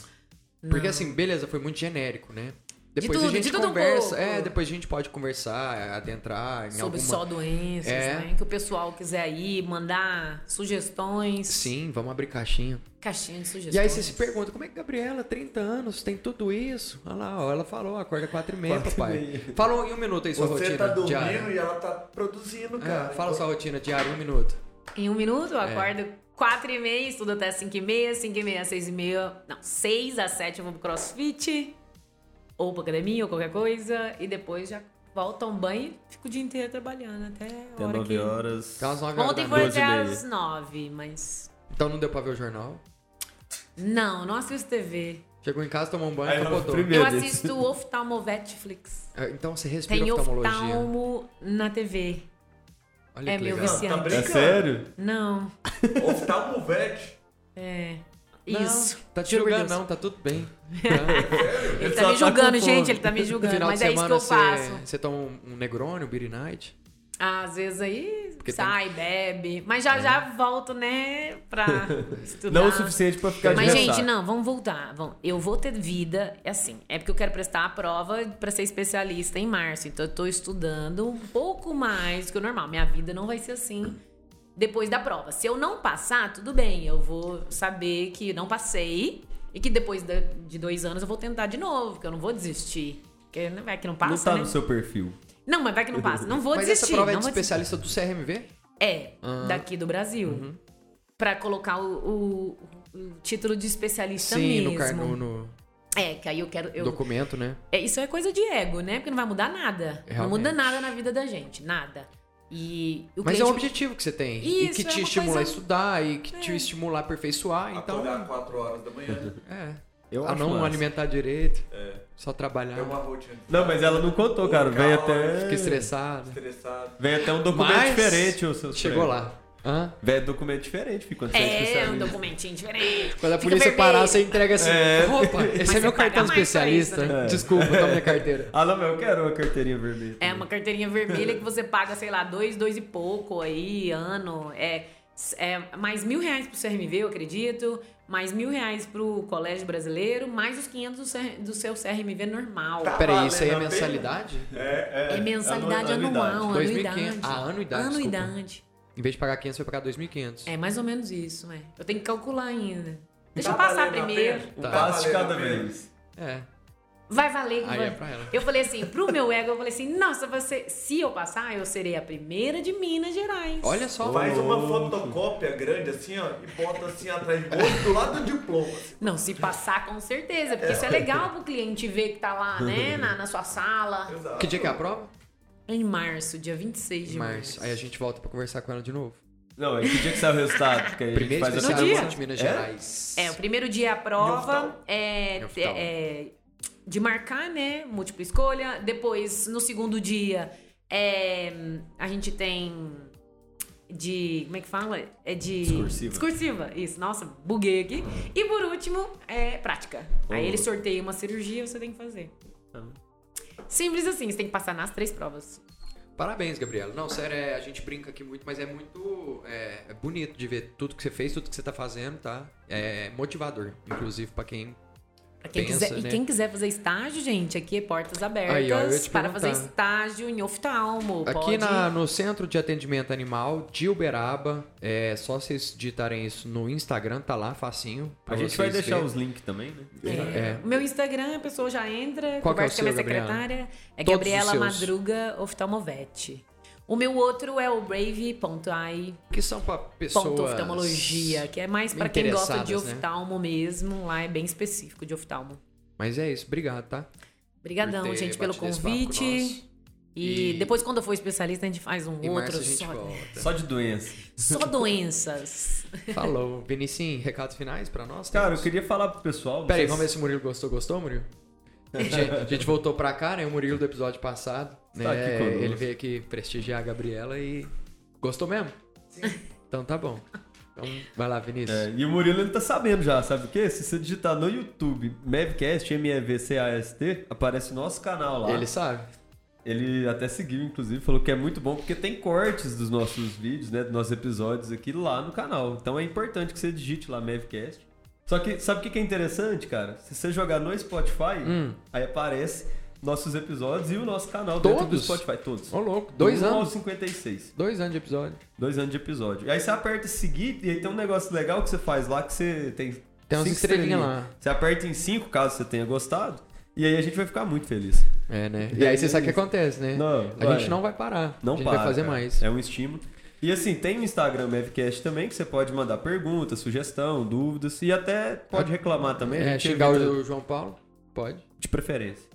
Porque assim, beleza, foi muito genérico, né? Depois tudo, a gente de tudo um conversa, pouco. é, depois a gente pode conversar, adentrar em Sobre alguma só doenças, É. né? Que o pessoal quiser ir, mandar sugestões. Sim, vamos abrir caixinha. Caixinha de sugestões. E aí você se pergunta, como é que Gabriela, 30 anos, tem tudo isso? Olha lá, ó, ela falou, acorda 4 e meia, papai. Fala em um minuto aí sua Você rotina tá dormindo diária. e ela tá produzindo, É, cara. fala sua rotina diária, um minuto. Em um minuto, eu É. acordo 4 e meia, estudo até 5 e meia, 5 e meia, 6 e meia. Não, 6 às 7 eu vou pro crossfit, ou pra academia, ou qualquer coisa. E depois já volto a um banho e fico o dia inteiro trabalhando até a Até hora 9 que... horas. Até umas 9 horas Ontem foi até 12 às 9, mas... Então não deu pra ver o jornal. Não, não assisto TV. Chegou em casa, tomou um banho e eu capotou. primeiro- Eu assisto [laughs] Oftalmovetflix. É, Então você respira Tem oftalmologia. oftalmo na TV. Olha É que meu legal. viciante. Tá É brincando? sério? Não, Oftalmovete. é... Não, Isso. tá te julgando Deus. não, tá tudo bem. [laughs] Ele Ele tá me tá julgando, com gente, ele tá me julgando. final Mas de é isso que eu faço. você toma um, um Negroni, um Beer Night. Às vezes aí Porque sai, bebe. Mas já já volto, né, pra [laughs] estudar. Não o suficiente pra ficar de Mas, gente, não, vamos voltar. Vamos. Eu vou ter vida, é assim, é porque eu quero prestar a prova pra ser especialista em março. Então eu tô estudando um pouco mais do que o normal. Minha vida não vai ser assim depois da prova. Se eu não passar, tudo bem. Eu vou saber que não passei e que depois de dois anos eu vou tentar de novo, que eu não vou desistir. Porque não vai que não passa, Não tá né? no seu perfil. Não, mas vai que não passa. Não vou Mas desistir. essa prova é não de vou desistir. especialista do CRMV? É, Ah. daqui do Brasil. Uhum. Pra colocar o, o- o título de especialista Sim, mesmo. no, car... no, no É, que aí eu quero. Eu... documento, né? É, isso é coisa de ego, né? Porque não vai mudar nada. Não Realmente. muda nada na vida da gente. Nada. E o Mas é um cliente- objetivo que você tem. e Isso, que é te uma estimula a coisa- estudar e que te É. estimula a aperfeiçoar. Então, Acordar 4 horas da manhã. [laughs] é. Eu a acho não massa. alimentar direito, É. só trabalhar. É uma rotina. Não, mas ela não contou, cara. Vem até. Fica estressado. Estressado. Vem até um documento Mas diferente, o seu Chegou lá. Hã? Vem documento diferente, fica quando é É, um documentinho diferente. Quando a Fica polícia vermelho. parar, você entrega assim. É. Opa, esse é você meu cartão especialista. isso, né? Desculpa, toma minha [laughs] carteira. Ah, não, mas eu quero uma carteirinha vermelha. É uma carteirinha vermelha que você paga, sei lá, dois, dois e pouco aí, ano. É, é mais mil reais pro CRMV, eu acredito. Mais mil reais pro Colégio Brasileiro, mais os 500 do, CR do seu CRMV normal. Tá. Peraí, isso aí é valendo a pena? mensalidade? É, É mensalidade anu- anual, anuidade. 2.500. anuidade. Ah, anuidade. Anuidade. Em vez de pagar 500, você vai pagar 2.500. É mais ou menos isso, é. Eu tenho que calcular ainda. Deixa Tá eu passar primeiro. Um Tá. passo de cada vez. É. Vai valer. Aí vai. é pra ela. Eu falei assim, pro meu ego, eu falei assim, nossa, você, se eu passar, eu serei a primeira de Minas Gerais. Olha só. Faz uma fotocópia grande assim, ó, e bota assim atrás do lado do diploma. assim. Não, se passar, com certeza. Porque isso é legal pro cliente ver que tá lá, né? [laughs] Na, na sua sala. Exato. Que dia que é a prova? Em março, dia 26 de março. Março. Aí a gente volta pra conversar com ela de novo. Não, e que dia que sai o resultado? Que Primeiro faz a dia. de Minas É? Gerais. É, o primeiro dia é a prova. É, é de marcar, né? Múltipla escolha. Depois, no segundo dia, é, a gente tem de. Como é que fala? É de. Discursiva. Discursiva, isso. Nossa, buguei aqui. E por último, é prática. Aí Oh. ele sorteia uma cirurgia você tem que fazer. Simples assim, você tem que passar nas três provas. Parabéns, Gabriela. Não, sério, é, a gente brinca aqui muito, mas é muito é, é bonito de ver tudo que você fez, tudo que você tá fazendo, tá? É motivador, inclusive, pra quem quem Pensa, quiser, né? E quem quiser fazer estágio, gente, aqui é portas abertas Aí, ó, para fazer estágio em oftalmo. Aqui pode... na- no Centro de Atendimento Animal de Uberaba, é só vocês digitarem isso no Instagram, tá lá, facinho. A gente vai deixar verem. os links também, né? É. É. O meu Instagram, a pessoa já entra, Qual é o conversa com a minha seu, Gabriela? secretária. É Todos Gabriela. Madruga Oftalmovete. O meu outro é o brave.ai Que são pra pessoas... ponto oftalmologia, que é mais pra quem gosta de né? oftalmo mesmo. Lá é bem específico de oftalmo. Mas é isso, obrigado, tá? Obrigadão, gente, pelo convite. E, E- depois, quando eu for especialista, a gente faz um Em outro março a gente só, volta. Só de doença. só doenças. [laughs] Falou. Vinicinho, recados finais pra nós? Cara, eu Temos? queria falar pro pessoal. Pera aí, vocês- vamos ver se o Murilo gostou. Gostou, Murilo? [laughs] A gente, a gente voltou pra cá, né? O Murilo do episódio passado. Está né? conosco. Ele veio aqui prestigiar a Gabriela e. Gostou mesmo? Sim. Então tá bom. Então, vai lá, Vinícius. É, e o Murilo ele tá sabendo já, sabe o quê? Se você digitar no YouTube Mavcast, M-E-V-C-A-S-T, aparece nosso canal lá. Ele sabe. Ele até seguiu, inclusive, falou que é muito bom porque tem cortes dos nossos vídeos, né? Dos nossos episódios aqui lá no canal. Então é importante que você digite lá Mavcast. Só que sabe o que que é interessante, cara? Se você jogar no Spotify, Hum. aí aparece nossos episódios e o nosso canal dentro do Todos? Spotify. Todos. Ô, louco. Dois Do 1 ao anos. 56. Dois anos de episódio. Dois anos de episódio. E aí você aperta seguir e aí tem um negócio legal que você faz lá que você tem. Tem umas estrelinhas lá. Você aperta em cinco caso você tenha gostado. E aí a gente vai ficar muito feliz. É, né? E aí você sabe o que acontece, né? Não, a vai. gente não vai parar. Não a gente para, vai fazer cara. mais. É um estímulo. E assim, tem o Instagram Mavcast também, que você pode mandar perguntas, sugestão, dúvidas e até pode reclamar também. É, xingar evita o João Paulo? Pode. De preferência.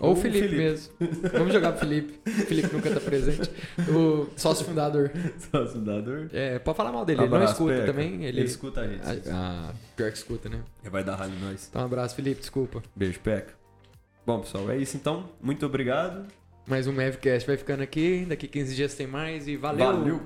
Ou, Ou o Felipe, Felipe. mesmo. Vamos jogar pro Felipe. O Felipe nunca tá presente. O sócio fundador. Sócio fundador. É, pode falar mal dele. ele não Abraço, escuta também. Ele, Ele escuta a gente. Ah, ah, pior que escuta, né? Ele vai dar ralho nós. Então, um abraço, Felipe. Desculpa. Beijo, Peca. Bom, pessoal, é isso então. Muito obrigado. Mais um Mavcast vai ficando aqui. Daqui 15 dias tem mais. E valeu. Valeu.